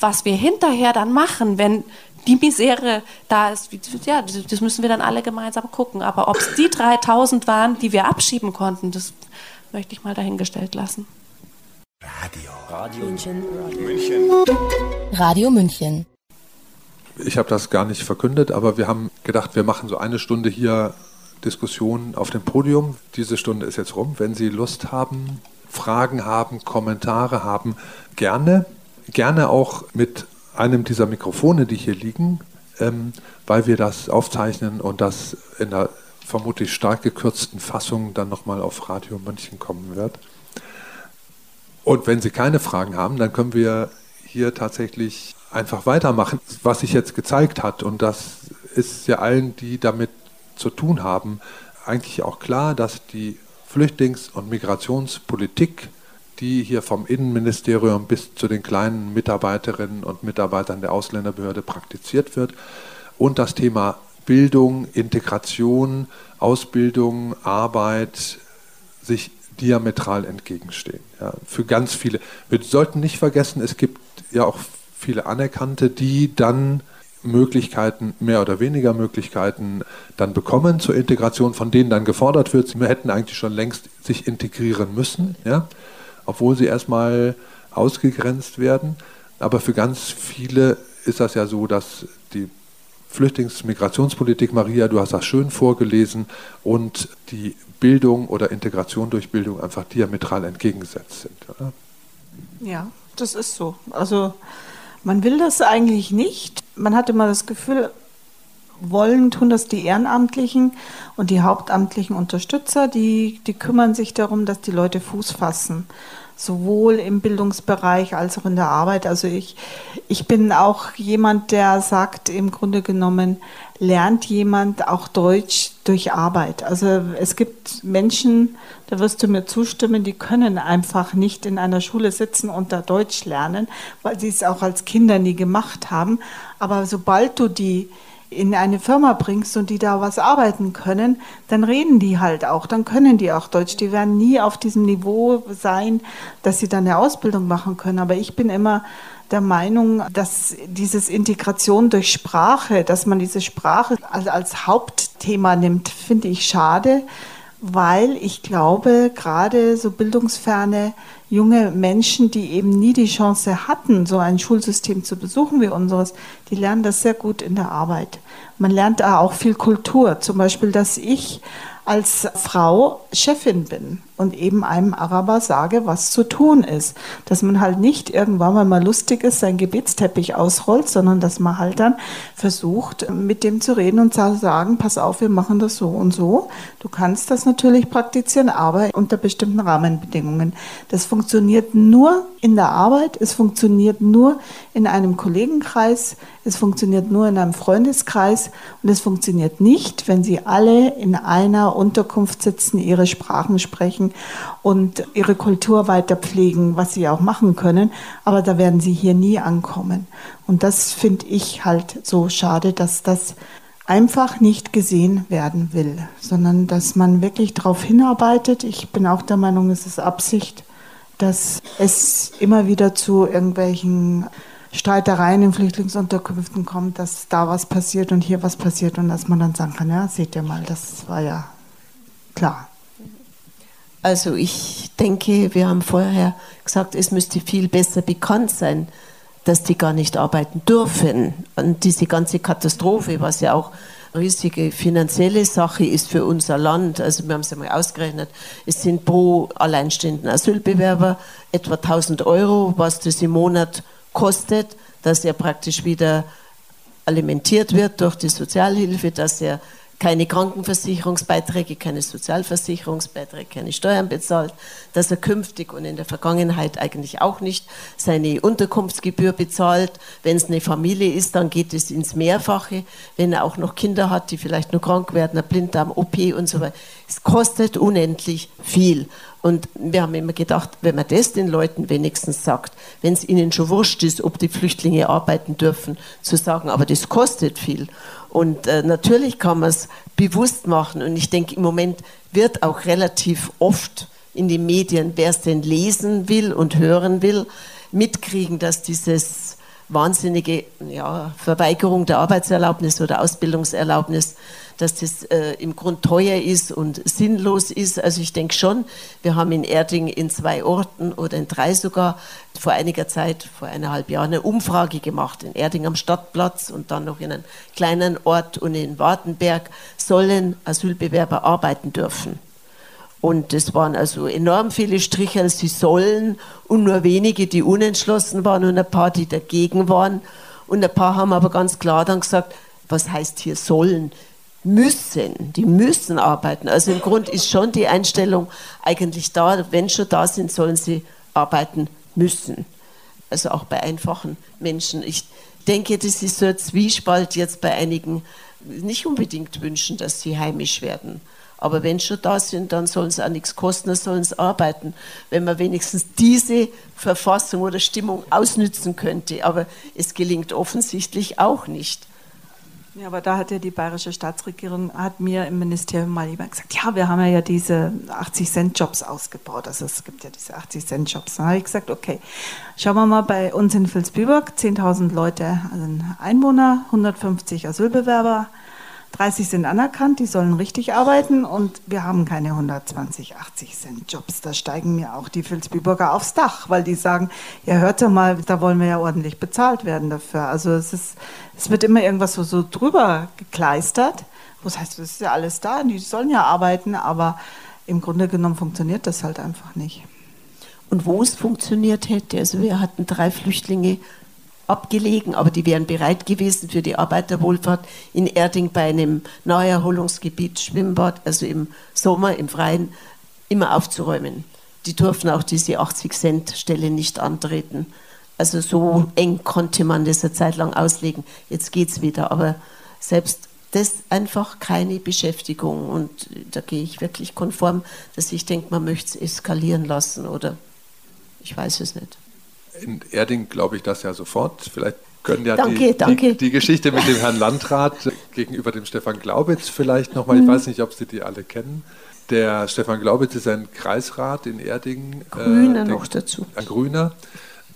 Was wir hinterher dann machen, wenn die Misere da ist, ja, das müssen wir dann alle gemeinsam gucken. Aber ob es die 3000 waren, die wir abschieben konnten, das möchte ich mal dahingestellt lassen. Radio. Radio München. Radio München. Radio München. Ich habe das gar nicht verkündet, aber wir haben gedacht, wir machen so eine Stunde hier Diskussion auf dem Podium. Diese Stunde ist jetzt rum. Wenn Sie Lust haben, Fragen haben, Kommentare haben, gerne. Gerne auch mit einem dieser Mikrofone, die hier liegen, ähm, weil wir das aufzeichnen und das in der vermutlich stark gekürzten Fassung dann nochmal auf Radio München kommen wird. Und wenn Sie keine Fragen haben, dann können wir hier tatsächlich einfach weitermachen, was sich jetzt gezeigt hat. Und das ist ja allen, die damit zu tun haben, eigentlich auch klar, dass die Flüchtlings- und Migrationspolitik, die hier vom Innenministerium bis zu den kleinen Mitarbeiterinnen und Mitarbeitern der Ausländerbehörde praktiziert wird und das Thema Bildung, Integration, Ausbildung, Arbeit sich diametral entgegenstehen. Ja, für ganz viele. Wir sollten nicht vergessen, es gibt ja auch viele Anerkannte, die dann Möglichkeiten, mehr oder weniger Möglichkeiten dann bekommen zur Integration, von denen dann gefordert wird, sie hätten eigentlich schon längst sich integrieren müssen, ja, obwohl sie erstmal ausgegrenzt werden. Aber für ganz viele ist das ja so, dass die Flüchtlings-, Migrationspolitik, Maria, du hast das schön vorgelesen, und die Bildung oder Integration durch Bildung einfach diametral entgegengesetzt sind. Oder? Ja, das ist so. Also man will das eigentlich nicht. Man hat immer das Gefühl, wollen tun das die Ehrenamtlichen und die hauptamtlichen Unterstützer, die, die kümmern sich darum, dass die Leute Fuß fassen sowohl im Bildungsbereich als auch in der Arbeit. Also ich, ich bin auch jemand, der sagt, im Grunde genommen lernt jemand auch Deutsch durch Arbeit. Also es gibt Menschen, da wirst du mir zustimmen, die können einfach nicht in einer Schule sitzen und da Deutsch lernen, weil sie es auch als Kinder nie gemacht haben. Aber sobald du die in eine Firma bringst und die da was arbeiten können, dann reden die halt auch, dann können die auch Deutsch. Die werden nie auf diesem Niveau sein, dass sie dann eine Ausbildung machen können. Aber ich bin immer der Meinung, dass dieses Integration durch Sprache, dass man diese Sprache als, als Hauptthema nimmt, finde ich schade, weil ich glaube, gerade so bildungsferne junge Menschen, die eben nie die Chance hatten, so ein Schulsystem zu besuchen wie unseres, die lernen das sehr gut in der Arbeit. Man lernt da auch viel Kultur, zum Beispiel, dass ich als Frau Chefin bin und eben einem Araber sage, was zu tun ist. Dass man halt nicht irgendwann, weil man lustig ist, seinen Gebetsteppich ausrollt, sondern dass man halt dann versucht, mit dem zu reden und zu sagen, pass auf, wir machen das so und so. Du kannst das natürlich praktizieren, aber unter bestimmten Rahmenbedingungen. Das funktioniert nur in der Arbeit, es funktioniert nur in einem Kollegenkreis, es funktioniert nur in einem Freundeskreis und es funktioniert nicht, wenn sie alle in einer Unterkunft sitzen, ihre Sprachen sprechen und ihre Kultur weiter pflegen, was sie auch machen können. Aber da werden sie hier nie ankommen. Und das finde ich halt so schade, dass das einfach nicht gesehen werden will, sondern dass man wirklich darauf hinarbeitet. Ich bin auch der Meinung, es ist Absicht, dass es immer wieder zu irgendwelchen Streitereien in Flüchtlingsunterkünften kommt, dass da was passiert und hier was passiert und dass man dann sagen kann, ja, seht ihr mal, das war ja klar. Also ich denke, wir haben vorher gesagt, es müsste viel besser bekannt sein, dass die gar nicht arbeiten dürfen. Und diese ganze Katastrophe, was ja auch riesige finanzielle Sache ist für unser Land. Also wir haben es ja mal ausgerechnet, es sind pro alleinstehenden Asylbewerber etwa 1000 Euro, was das im Monat kostet, dass er praktisch wieder alimentiert wird durch die Sozialhilfe, dass er keine Krankenversicherungsbeiträge, keine Sozialversicherungsbeiträge, keine Steuern bezahlt, dass er künftig und in der Vergangenheit eigentlich auch nicht seine Unterkunftsgebühr bezahlt. Wenn es eine Familie ist, dann geht es ins Mehrfache. Wenn er auch noch Kinder hat, die vielleicht nur krank werden, ein Blinddarm, OP und so weiter. Es kostet unendlich viel. Und wir haben immer gedacht, wenn man das den Leuten wenigstens sagt, wenn es ihnen schon wurscht ist, ob die Flüchtlinge arbeiten dürfen, zu sagen, aber das kostet viel. Und äh, natürlich kann man es bewusst machen. Und ich denke, im Moment wird auch relativ oft in den Medien, wer es denn lesen will und hören will, mitkriegen, dass dieses wahnsinnige ja, Verweigerung der Arbeitserlaubnis oder Ausbildungserlaubnis dass das äh, im Grund teuer ist und sinnlos ist. Also ich denke schon, wir haben in Erding in zwei Orten oder in drei sogar vor einiger Zeit, vor eineinhalb Jahren, eine Umfrage gemacht. In Erding am Stadtplatz und dann noch in einem kleinen Ort und in Wartenberg sollen Asylbewerber arbeiten dürfen. Und es waren also enorm viele Striche, sie sollen und nur wenige, die unentschlossen waren und ein paar, die dagegen waren. Und ein paar haben aber ganz klar dann gesagt, was heißt hier sollen? Müssen, die müssen arbeiten. Also im Grund ist schon die Einstellung eigentlich da, wenn schon da sind, sollen sie arbeiten müssen. Also auch bei einfachen Menschen. Ich denke, das ist so ein Zwiespalt jetzt bei einigen nicht unbedingt wünschen, dass sie heimisch werden. Aber wenn schon da sind, dann sollen sie auch nichts kosten, dann sollen sie arbeiten. Wenn man wenigstens diese Verfassung oder Stimmung ausnützen könnte. Aber es gelingt offensichtlich auch nicht. Ja, aber da hat ja die bayerische Staatsregierung, hat mir im Ministerium mal jemand gesagt, ja, wir haben ja diese 80-Cent-Jobs ausgebaut. Also es gibt ja diese 80-Cent-Jobs. Da habe ich gesagt, okay, schauen wir mal bei uns in Vilsbiburg, 10.000 Leute, also Einwohner, 150 Asylbewerber, 30 sind anerkannt, die sollen richtig arbeiten und wir haben keine 120, 80 Cent Jobs. Da steigen mir auch die Vilsbiburger aufs Dach, weil die sagen, ja hört mal, da wollen wir ja ordentlich bezahlt werden dafür. Also es, ist, es wird immer irgendwas so, so drüber gekleistert. Das heißt, es ist ja alles da, die sollen ja arbeiten, aber im Grunde genommen funktioniert das halt einfach nicht. Und wo es funktioniert hätte, also wir hatten drei Flüchtlinge abgelegen, aber die wären bereit gewesen für die Arbeiterwohlfahrt in Erding bei einem Naherholungsgebiet, Schwimmbad, also im Sommer, im Freien, immer aufzuräumen. Die durften auch diese 80-Cent-Stelle nicht antreten. Also so eng konnte man das eine Zeit lang auslegen. Jetzt geht es wieder, aber selbst das einfach keine Beschäftigung. Und da gehe ich wirklich konform, dass ich denke, man möchte es eskalieren lassen oder ich weiß es nicht. In Erding glaube ich das ja sofort. Vielleicht können ja danke, die, danke. Die, die, Geschichte mit dem Herrn Landrat gegenüber dem Stefan Glaubitz vielleicht nochmal, ich mhm. weiß nicht, ob Sie die alle kennen. Der Stefan Glaubitz ist ein Kreisrat in Erding. Grüner äh, noch dazu. Ein Grüner,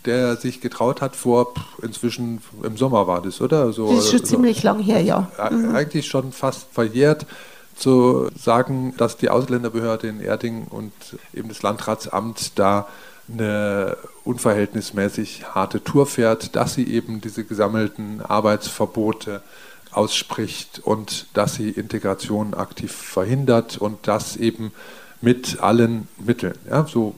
der sich getraut hat vor, inzwischen im Sommer war das, oder? So, das ist schon so, ziemlich lang her, ja. Mhm. Eigentlich schon fast verjährt zu sagen, dass die Ausländerbehörde in Erding und eben das Landratsamt da eine unverhältnismäßig harte Tour fährt, dass sie eben diese gesammelten Arbeitsverbote ausspricht und dass sie Integration aktiv verhindert und das eben mit allen Mitteln. Ja, so,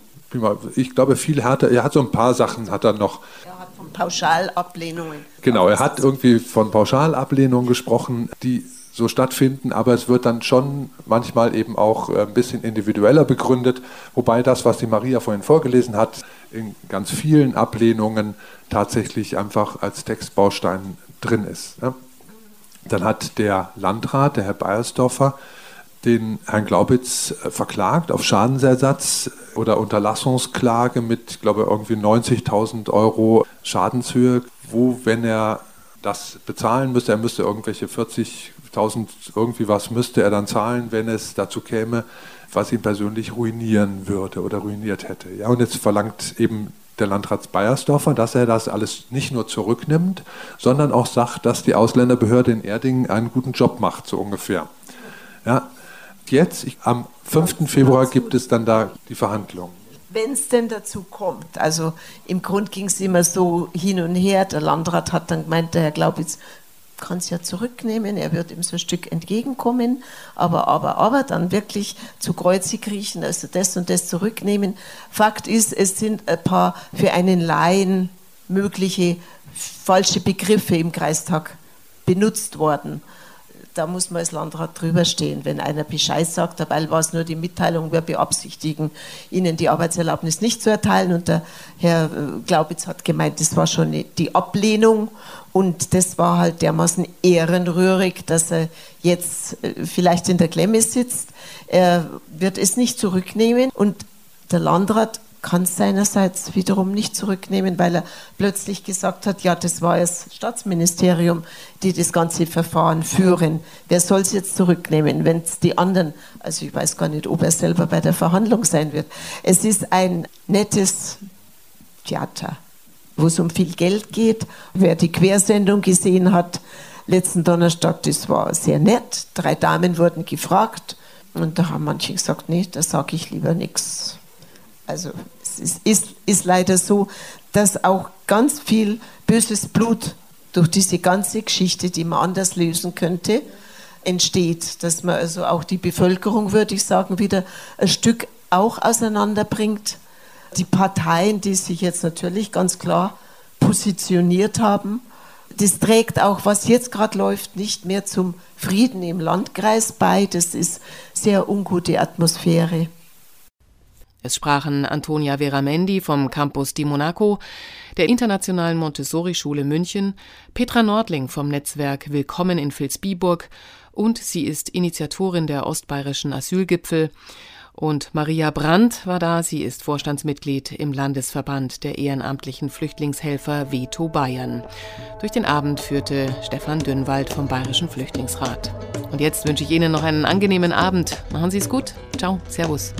ich glaube, viel härter. Er hat so ein paar Sachen, hat er noch. Er hat von Pauschalablehnungen. Genau, er hat irgendwie von Pauschalablehnungen gesprochen, die so stattfinden, aber es wird dann schon manchmal eben auch äh, ein bisschen individueller begründet, wobei das, was die Maria vorhin vorgelesen hat, in ganz vielen Ablehnungen tatsächlich einfach als Textbaustein drin ist. Dann hat der Landrat, der Herr Beiersdorfer, den Herrn Glaubitz äh, verklagt auf Schadensersatz oder Unterlassungsklage mit, glaube ich, irgendwie 90.000 Euro Schadenshöhe, wo, wenn er das bezahlen müsste, er müsste irgendwelche 40 1000 irgendwie was müsste er dann zahlen, wenn es dazu käme, was ihn persönlich ruinieren würde oder ruiniert hätte. Ja, und jetzt verlangt eben der Landrat Bayersdorfer, dass er das alles nicht nur zurücknimmt, sondern auch sagt, dass die Ausländerbehörde in Erdingen einen guten Job macht, so ungefähr. Ja, jetzt, ich, am 5. Februar gibt es dann da die Verhandlungen. Wenn es denn dazu kommt. Also im Grund ging es immer so hin und her. Der Landrat hat dann gemeint, der Herr Glaubitz kann es ja zurücknehmen, er wird ihm so ein Stück entgegenkommen, aber, aber, aber dann wirklich zu Kreuze kriechen, also das und das zurücknehmen. Fakt ist, es sind ein paar für einen Laien mögliche falsche Begriffe im Kreistag benutzt worden da muss man als Landrat drüber stehen. Wenn einer Bescheid sagt, dabei war es nur die Mitteilung, wir beabsichtigen, Ihnen die Arbeitserlaubnis nicht zu erteilen. Und der Herr äh, Glaubitz hat gemeint, das war schon die Ablehnung. Und das war halt dermaßen ehrenrührig, dass er jetzt äh, vielleicht in der Klemme sitzt. Er wird es nicht zurücknehmen. Und der Landrat kann es seinerseits wiederum nicht zurücknehmen, weil er plötzlich gesagt hat, ja, das war das Staatsministerium, die das ganze Verfahren führen. Wer soll es jetzt zurücknehmen, wenn es die anderen, also ich weiß gar nicht, ob er selber bei der Verhandlung sein wird. Es ist ein nettes Theater, wo es um viel Geld geht. Wer die Quersendung gesehen hat, letzten Donnerstag, das war sehr nett. Drei Damen wurden gefragt und da haben manche gesagt, nee, da sage ich lieber nichts. Also es ist, ist leider so, dass auch ganz viel böses Blut durch diese ganze Geschichte, die man anders lösen könnte, entsteht. Dass man also auch die Bevölkerung, würde ich sagen, wieder ein Stück auch auseinanderbringt. Die Parteien, die sich jetzt natürlich ganz klar positioniert haben, das trägt auch, was jetzt gerade läuft, nicht mehr zum Frieden im Landkreis bei. Das ist sehr ungute Atmosphäre. Es sprachen Antonia Veramendi vom Campus di Monaco, der Internationalen Montessori-Schule München, Petra Nordling vom Netzwerk Willkommen in Vilsbiburg und sie ist Initiatorin der Ostbayerischen Asylgipfel. Und Maria Brandt war da, sie ist Vorstandsmitglied im Landesverband der ehrenamtlichen Flüchtlingshelfer Veto Bayern. Durch den Abend führte Stefan Dünnwald vom Bayerischen Flüchtlingsrat. Und jetzt wünsche ich Ihnen noch einen angenehmen Abend. Machen Sie es gut. Ciao, Servus.